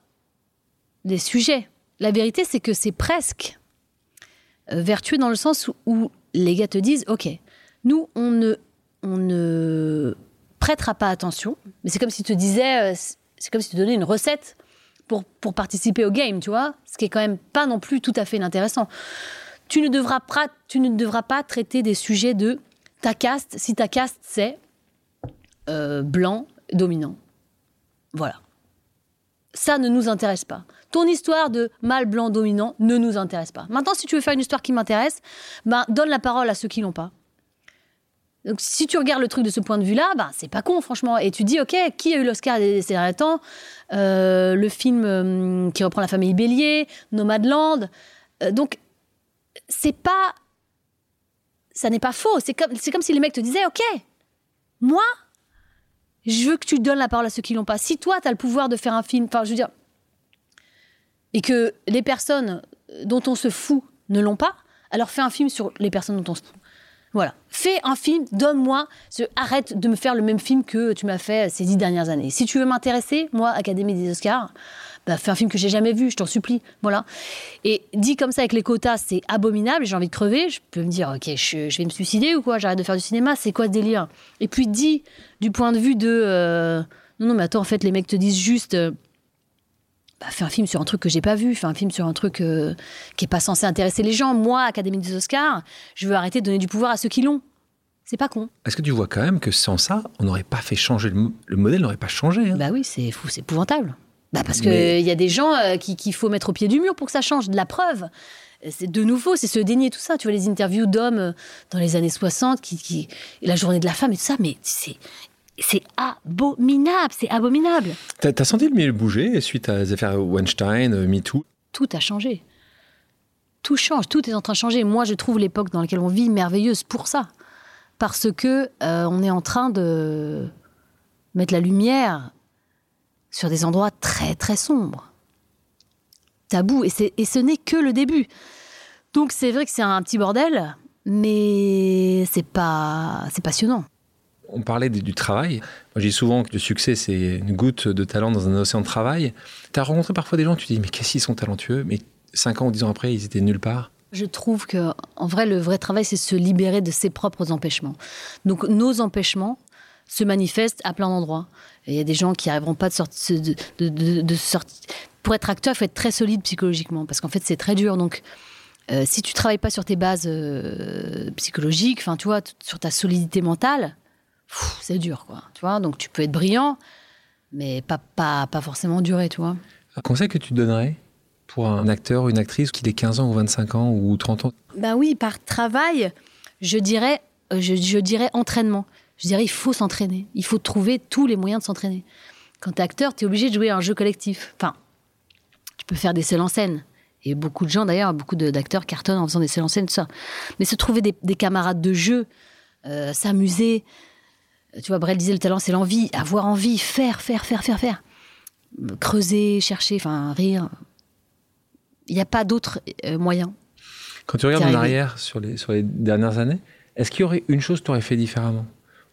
des sujets. La vérité, c'est que c'est presque euh, vertueux dans le sens où, les gars te disent, ok, nous, on ne, on ne prêtera pas attention. Mais c'est comme si tu te disais, euh, c'est comme si tu donnais une recette pour, pour participer au game, tu vois, ce qui est quand même pas non plus tout à fait intéressant tu ne devras pas, tu ne devras pas traiter des sujets de ta caste si ta caste c'est euh, blanc dominant. Voilà. Ça ne nous intéresse pas. Ton histoire de mâle blanc dominant ne nous intéresse pas. Maintenant, si tu veux faire une histoire qui m'intéresse, ben, donne la parole à ceux qui l'ont pas. Donc, si tu regardes le truc de ce point de vue-là, ben, c'est pas con, franchement. Et tu dis, OK, qui a eu l'Oscar ces derniers temps? Euh, Le film euh, qui reprend la famille Bélier, Nomadland. donc, c'est pas. Ça n'est pas faux. C'est comme, c'est comme si les mecs te disaient Ok, moi, je veux que tu donnes la parole à ceux qui l'ont pas. Si toi, tu as le pouvoir de faire un film, enfin, je veux dire, et que les personnes dont on se fout ne l'ont pas, alors fais un film sur les personnes dont on se fout. Voilà. Fais un film, donne-moi, arrête de me faire le même film que tu m'as fait ces dix dernières années. Si tu veux m'intéresser, moi, Académie des Oscars, bah, fais un film que j'ai jamais vu, je t'en supplie. Voilà. Et dit comme ça avec les quotas, c'est abominable, j'ai envie de crever. Je peux me dire, ok, je, vais me suicider ou quoi, j'arrête de faire du cinéma, c'est quoi ce délire? Et puis dit du point de vue de. Euh, non, non, mais attends, en fait, les mecs te disent juste. Euh, bah, fais un film sur un truc que j'ai pas vu, fais un film sur un truc euh, qui est pas censé intéresser les gens. Moi, Académie des Oscars, je veux arrêter de donner du pouvoir à ceux qui l'ont. C'est pas con. Est-ce que tu vois quand même que sans ça, on n'aurait pas fait changer le, modèle, n'aurait pas changé hein? Bah oui, c'est fou, c'est épouvantable. Bah parce qu'il y a des gens euh, qu'il faut mettre au pied du mur pour que ça change. De la preuve, c'est de nouveau, c'est se dénier tout ça. Tu vois les interviews d'hommes euh, dans les années 60, qui, qui, la journée de la femme et tout ça, mais c'est c'est abominable, c'est abominable. T'as as senti le milieu bouger suite à les affaires Weinstein, euh, MeToo Tout a changé. Tout change, tout est en train de changer. Moi, je trouve l'époque dans laquelle on vit merveilleuse pour ça, parce que on est en train de mettre la lumière sur des endroits très très sombres. Tabou, et, et ce n'est que le début. Donc c'est vrai que c'est un petit bordel, mais c'est pas c'est passionnant. On parlait du travail. Moi, j'ai souvent que le succès, c'est une goutte de talent dans un océan de travail. Tu as rencontré parfois des gens, tu te dis, mais qu'est-ce qu'ils sont talentueux? Mais cinq ans ou dix ans après, ils étaient nulle part. Je trouve que, en vrai, le vrai travail, c'est se libérer de ses propres empêchements. Donc, nos empêchements se manifestent à plein d'endroits. Il y a des gens qui n'arriveront pas de sortir. Pour être acteur, il faut être très solide psychologiquement, parce qu'en fait, c'est très dur. Donc, euh, si tu travailles pas sur tes bases euh, psychologiques, enfin, tu sur ta solidité mentale, c'est dur, quoi. Tu vois, donc tu peux être brillant, mais pas, pas, pas forcément durer, tu vois. Un conseil que tu donnerais pour un acteur ou une actrice qui ait 15 ans ou 25 ans ou 30 ans? Ben oui, par travail, je dirais, euh, je, je dirais entraînement. Je dirais, il faut s'entraîner. Il faut trouver tous les moyens de s'entraîner. Quand tu es acteur, tu es obligé de jouer un jeu collectif. Enfin, tu peux faire des seuls en scène. Et beaucoup de gens, d'ailleurs, beaucoup d'acteurs cartonnent en faisant des seuls en scène, tout ça. Mais se trouver des, camarades de jeu euh, s'amuser. Tu vois, Brel disait le talent, c'est l'envie, avoir envie, faire, faire, faire, faire, faire. Creuser, chercher, enfin, rire. Il n'y a pas d'autre euh, moyen. Quand tu regardes en arrière sur les, sur les dernières années, est-ce qu'il y aurait une chose que tu aurais fait différemment?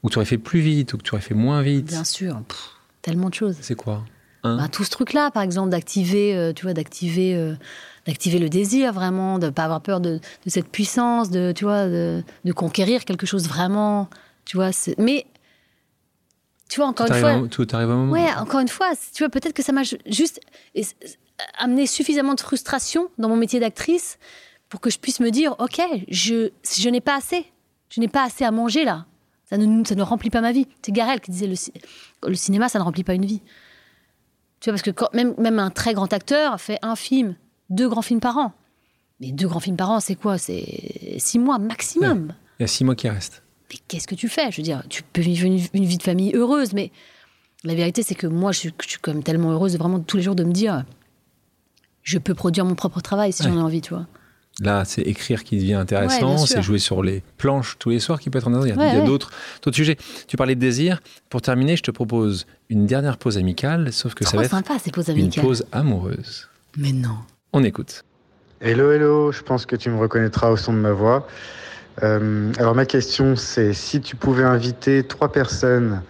Ou tu aurais fait plus vite, ou que tu aurais fait moins vite? Bien sûr, Pff, tellement de choses. C'est quoi? Hein Bah, tout ce truc-là, par exemple, d'activer, euh, tu vois, d'activer, euh, d'activer le désir vraiment, de pas avoir peur de, de cette puissance, de, tu vois, de, de conquérir quelque chose vraiment, tu vois. Mais, tu vois, encore Tout une fois, à, tout arrive à un moment. ouais, encore une fois, tu vois, peut-être que ça m'a ju- juste amené suffisamment de frustration dans mon métier d'actrice pour que je puisse me dire, ok, je, je n'ai pas assez, je n'ai pas assez à manger là. Ça ne, ça ne remplit pas ma vie. C'est Garel qui disait le, le cinéma, ça ne remplit pas une vie. Tu vois, parce que quand, même, même un très grand acteur fait un film, deux grands films par an. Mais deux grands films par an, c'est quoi? C'est six mois maximum. Il y a six mois qui restent. Mais qu'est-ce que tu fais? Je veux dire, tu peux vivre une, une vie de famille heureuse, mais la vérité, c'est que moi, je suis, je suis quand même tellement heureuse de vraiment tous les jours de me dire, je peux produire mon propre travail si Ouais. j'en ai envie, tu vois. Là, c'est écrire qui devient intéressant, c'est jouer sur les planches tous les soirs qui peut être intéressant. Il y a, Ouais, d'autres sujets. Tu parlais de désir. Pour terminer, je te propose une dernière pause amicale, sauf que ça va être sympa ces pauses une pause amoureuse. Mais non. On écoute. Hello, hello, je pense que tu me reconnaîtras au son de ma voix. Euh, alors ma question c'est si tu pouvais inviter trois personnes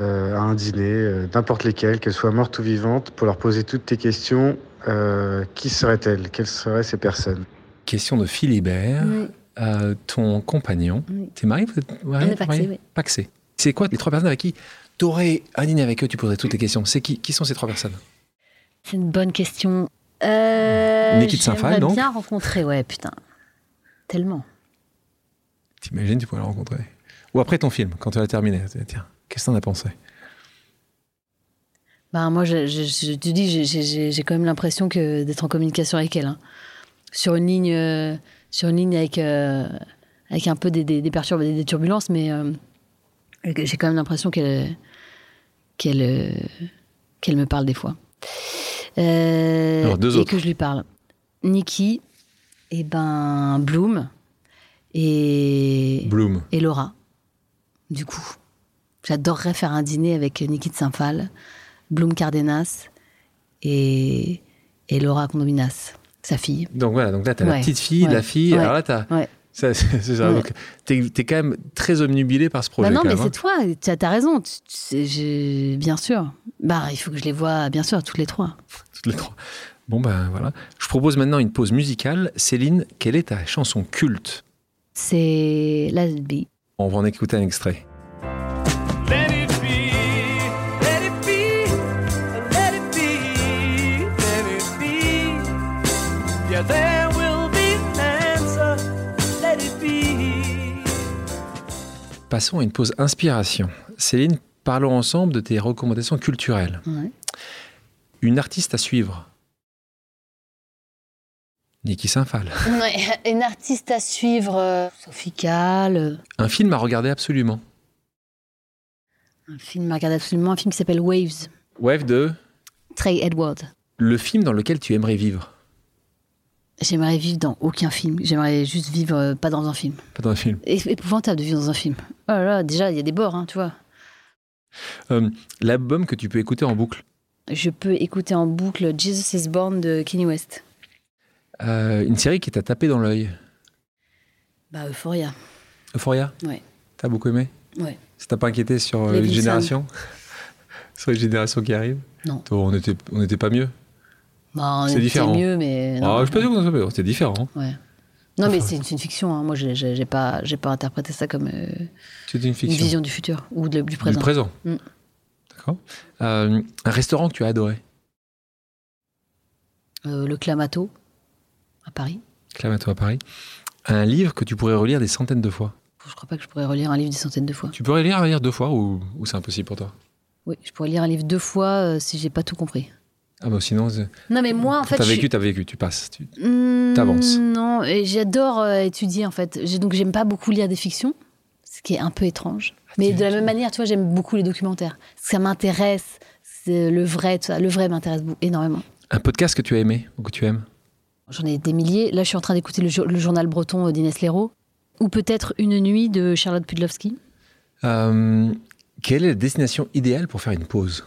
euh, à un dîner, euh, n'importe lesquelles, qu'elles soient mortes ou vivantes, pour leur poser toutes tes questions, euh, qui seraient-elles? Quelles seraient ces personnes? Question de Philibert. Oui. Euh, ton compagnon, Oui. t'es marié vous êtes marié, marié? oui. Pacsé. C'est quoi les trois personnes avec qui t'aurais un dîner avec eux, tu poserais toutes tes questions? C'est qui Qui sont ces trois personnes? C'est une bonne question. Euh, Saint-Phal, j'aimerais donc bien rencontrer, ouais, putain. Tellement. T'imagines, tu pourrais le rencontrer. Ou après ton film, quand tu l'as terminé. Tiens, qu'est-ce que t'en as pensé? Bah, moi, je, je, je te dis, j'ai- quand même l'impression que d'être en communication avec elle. hein. Sur une ligne, euh, sur une ligne avec, euh, avec un peu des, des, des perturb- des, des turbulences, mais euh, j'ai quand même l'impression qu'elle qu'elle euh, qu'elle me parle des fois. Euh, Alors, deux et autres. que je lui parle. Nikki, et ben Bloom et, Bloom. et Laura. Du coup, j'adorerais faire un dîner avec Niki de Saint-Phal, Bloom Cardenas et, et Laura Condominas, sa fille. Donc voilà, donc là, t'as la Ouais, petite fille, ouais, la fille. ouais, Alors là, t'as. ouais. ça, c'est ça. Donc, t'es, t'es quand même très omnubilé par ce projet. Bah non, quand mais même, c'est toi, tu as, raison, tu- tu bien sûr. Bah, il faut que je les vois, bien sûr, toutes les trois. hein, toutes les trois. Bon, ben voilà. Je propose maintenant une pause musicale. Céline, quelle est ta chanson culte? C'est Lasby. On va en écouter un extrait. Let it be, let it be, let it be, let it be. Yeah, there will be an answer. Let it be. Passons à une pause inspiration. Céline, parlons ensemble de tes recommandations culturelles. Ouais. Une artiste à suivre. Niki Saint-Phal. Ouais, une artiste à suivre, euh, Sophie Calle, euh, Un film à regarder absolument. un film à regarder absolument, un film qui s'appelle Waves, Wave de Trey Edward. le film dans lequel tu aimerais vivre. J'aimerais vivre dans aucun film, j'aimerais juste vivre euh, pas dans un film. Pas dans un film. É- épouvantable de vivre dans un film. Oh là là, déjà, il y a des bords, hein, tu vois. Euh, L'album que tu peux écouter en boucle. Je peux écouter en boucle Jesus is Born de Kanye West. Euh, une série qui t'a tapé dans l'œil. Bah, Euphoria. Euphoria Ouais. T'as beaucoup aimé Ouais. Ça t'a pas inquiété sur euh, Les générations Sur les générations qui arrivent Non. Toi, on n'était on était pas mieux. Bah, on C'est était différent. mieux, mais. non. Ah, je suis pas sûr qu'on soit mieux. C'était différent. Ouais. Non, mais c'est une, fiction. hein. Moi, j'ai pas, j'ai pas interprété ça comme euh, une une vision du futur ou de- du Du présent. présent. Mm. D'accord. Euh, un restaurant que tu as adoré Euh, le Clamato, Paris. Clamato à Paris. Un livre que tu pourrais relire des centaines de fois. Je crois pas que je pourrais relire un livre des centaines de fois. Tu pourrais lire, lire deux fois ou, ou c'est impossible pour toi? Oui, je pourrais lire un livre deux fois euh, si j'ai pas tout compris. Ah bah sinon, c'est- Non, mais moi, en fait. t'as je vécu, t'as vécu, tu passes. Tu- Hmm, T'avances. Non, et j'adore euh, étudier en fait. Donc j'aime pas beaucoup lire des fictions, ce qui est un peu étrange. Mais tu- de la même manière, tu vois, j'aime beaucoup les documentaires. Ça m'intéresse, c'est le vrai, tout ça. le vrai m'intéresse énormément. Un podcast que tu as aimé ou que tu aimes? J'en ai des milliers. Là, je suis en train d'écouter le, jour- le journal breton euh, d'Inès Léraud, Ou peut-être Une nuit de Charlotte Pudlowski. Euh, quelle est la destination idéale pour faire une pause?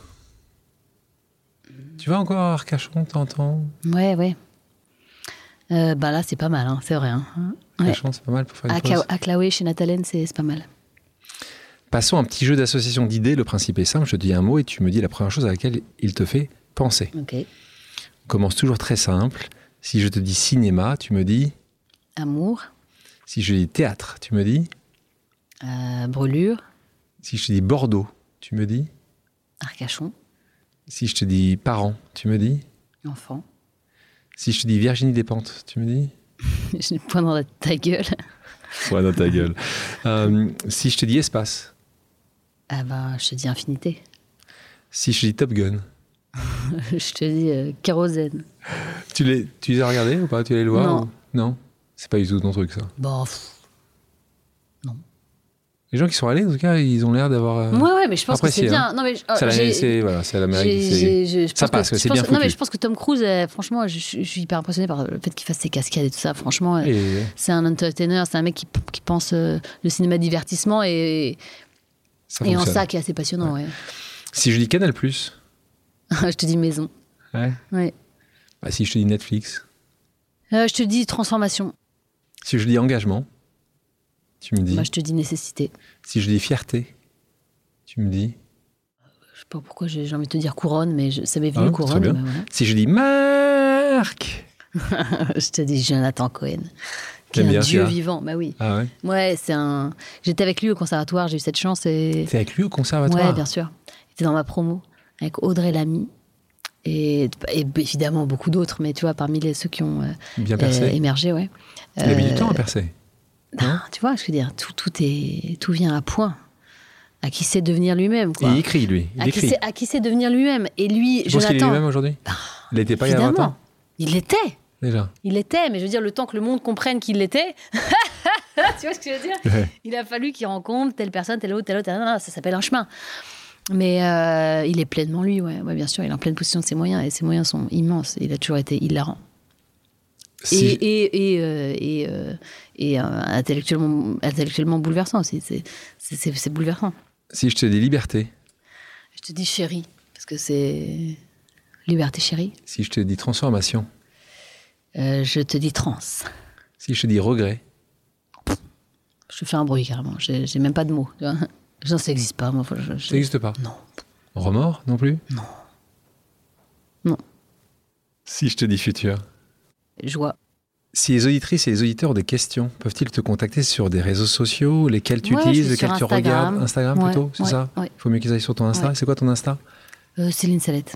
Tu vas encore à Arcachon, t'entends? Ouais, ouais. Euh, bah là, c'est pas mal, hein, c'est vrai. hein. Ouais. Arcachon, c'est pas mal pour faire une À, pause. À Claoué, chez Nathalène, c'est c'est pas mal. Passons à un petit jeu d'association d'idées. Le principe est simple. Je te dis un mot et tu me dis la première chose à laquelle il te fait penser. Ok. On commence toujours très simple. Si je te dis cinéma, tu me dis. Amour, Si je dis théâtre, tu me dis. euh, brûlure, Si je te dis Bordeaux, tu me dis. Arcachon, Si je te dis parents, tu me dis. enfant. Si je te dis Virginie Despentes, tu me dis. J'ai le poing dans ta gueule. Ouais, dans ta gueule. Euh, si je te dis espace. Ah ben, je te dis infinité. Si je te dis Top Gun. je te dis euh, kérosène. Tu les, tu les as regardés ou pas? Tu allé le voir Non. ou- Non? C'est pas du tout ton truc, ça? Bon, pff. Les gens qui sont allés, en tout cas, ils ont l'air d'avoir. euh, ouais, ouais, mais je pense que c'est bien. hein. Non, mais je- c'est voilà, c'est l'Amérique. ça passe, que- c'est bien pense- Non, mais foutu. je pense que Tom Cruise, euh, franchement, je, je- je suis hyper impressionné par le fait qu'il fasse ses cascades et tout ça. Franchement, euh, Et- c'est un entertainer, c'est un mec qui, qui pense euh, le cinéma divertissement et, ça et en ça qui est assez passionnant. Ouais. Si je dis Canal, je te dis maison. ouais. Ouais. Bah, si je te dis Netflix, Euh, je te dis transformation. si je dis engagement, tu me dis. Moi, je te dis nécessité. Si je dis fierté, tu me dis. Je sais pas pourquoi j'ai envie de te dire couronne, mais je, ça m'est Ah, venu très couronne. bien. voilà. Si je dis Marc je te dis Jonathan Cohen, qui est un dieu vivant. Bah oui. Ah ouais Ouais, c'est un. J'étais avec lui au conservatoire, j'ai eu cette chance et. T'es avec lui au conservatoire? Ouais, bien sûr. Il était dans ma promo avec Audrey Lamy. Et, et évidemment beaucoup d'autres, mais tu vois, parmi les, ceux qui ont euh, Bien euh, émergé, ouais. Il a mis du Euh, temps à percer. ah, tu vois, je veux dire, tout, tout, est, tout vient à point. À qui sait devenir lui-même, quoi. il écrit, lui. Il à, qui sait, à qui sait devenir lui-même. Et lui, Tu penses qu'il est Jonathan. lui-même aujourd'hui? Il n'était pas il y a 20 évidemment. ans Il l'était. Déjà. Il l'était, mais je veux dire, le temps que le monde comprenne qu'il l'était, tu vois ce que je veux dire? Ouais. Il a fallu qu'il rencontre telle personne, telle autre, telle autre, telle autre. ça s'appelle un chemin. Mais euh, il est pleinement lui, ouais. ouais, bien sûr, il est en pleine possession de ses moyens, et ses moyens sont immenses. Il a toujours été hilarant. Si- Et, et, et, euh, et, euh, et, intellectuellement, intellectuellement bouleversant aussi. C'est- bouleversant. Si je te dis liberté, Je te dis chérie, parce que c'est liberté chérie. si je te dis transformation, je te dis trans. si je te dis regret, Je fais un bruit carrément. J'ai j'ai même pas de mots. tu vois. Non, ça n'existe pas. Moi, je- je- ça n'existe pas. Non. Remords non plus Non. Non. Si je te dis futur. Joie. Si les auditrices et les auditeurs ont des questions, peuvent-ils te contacter sur des réseaux sociaux, lesquels tu Ouais, utilises, lesquels tu Instagram. regardes Instagram Ouais, plutôt, c'est ouais, ça ouais. Il faut mieux qu'ils aillent sur ton Insta. Ouais. C'est quoi ton Insta? Euh, Céline Salette.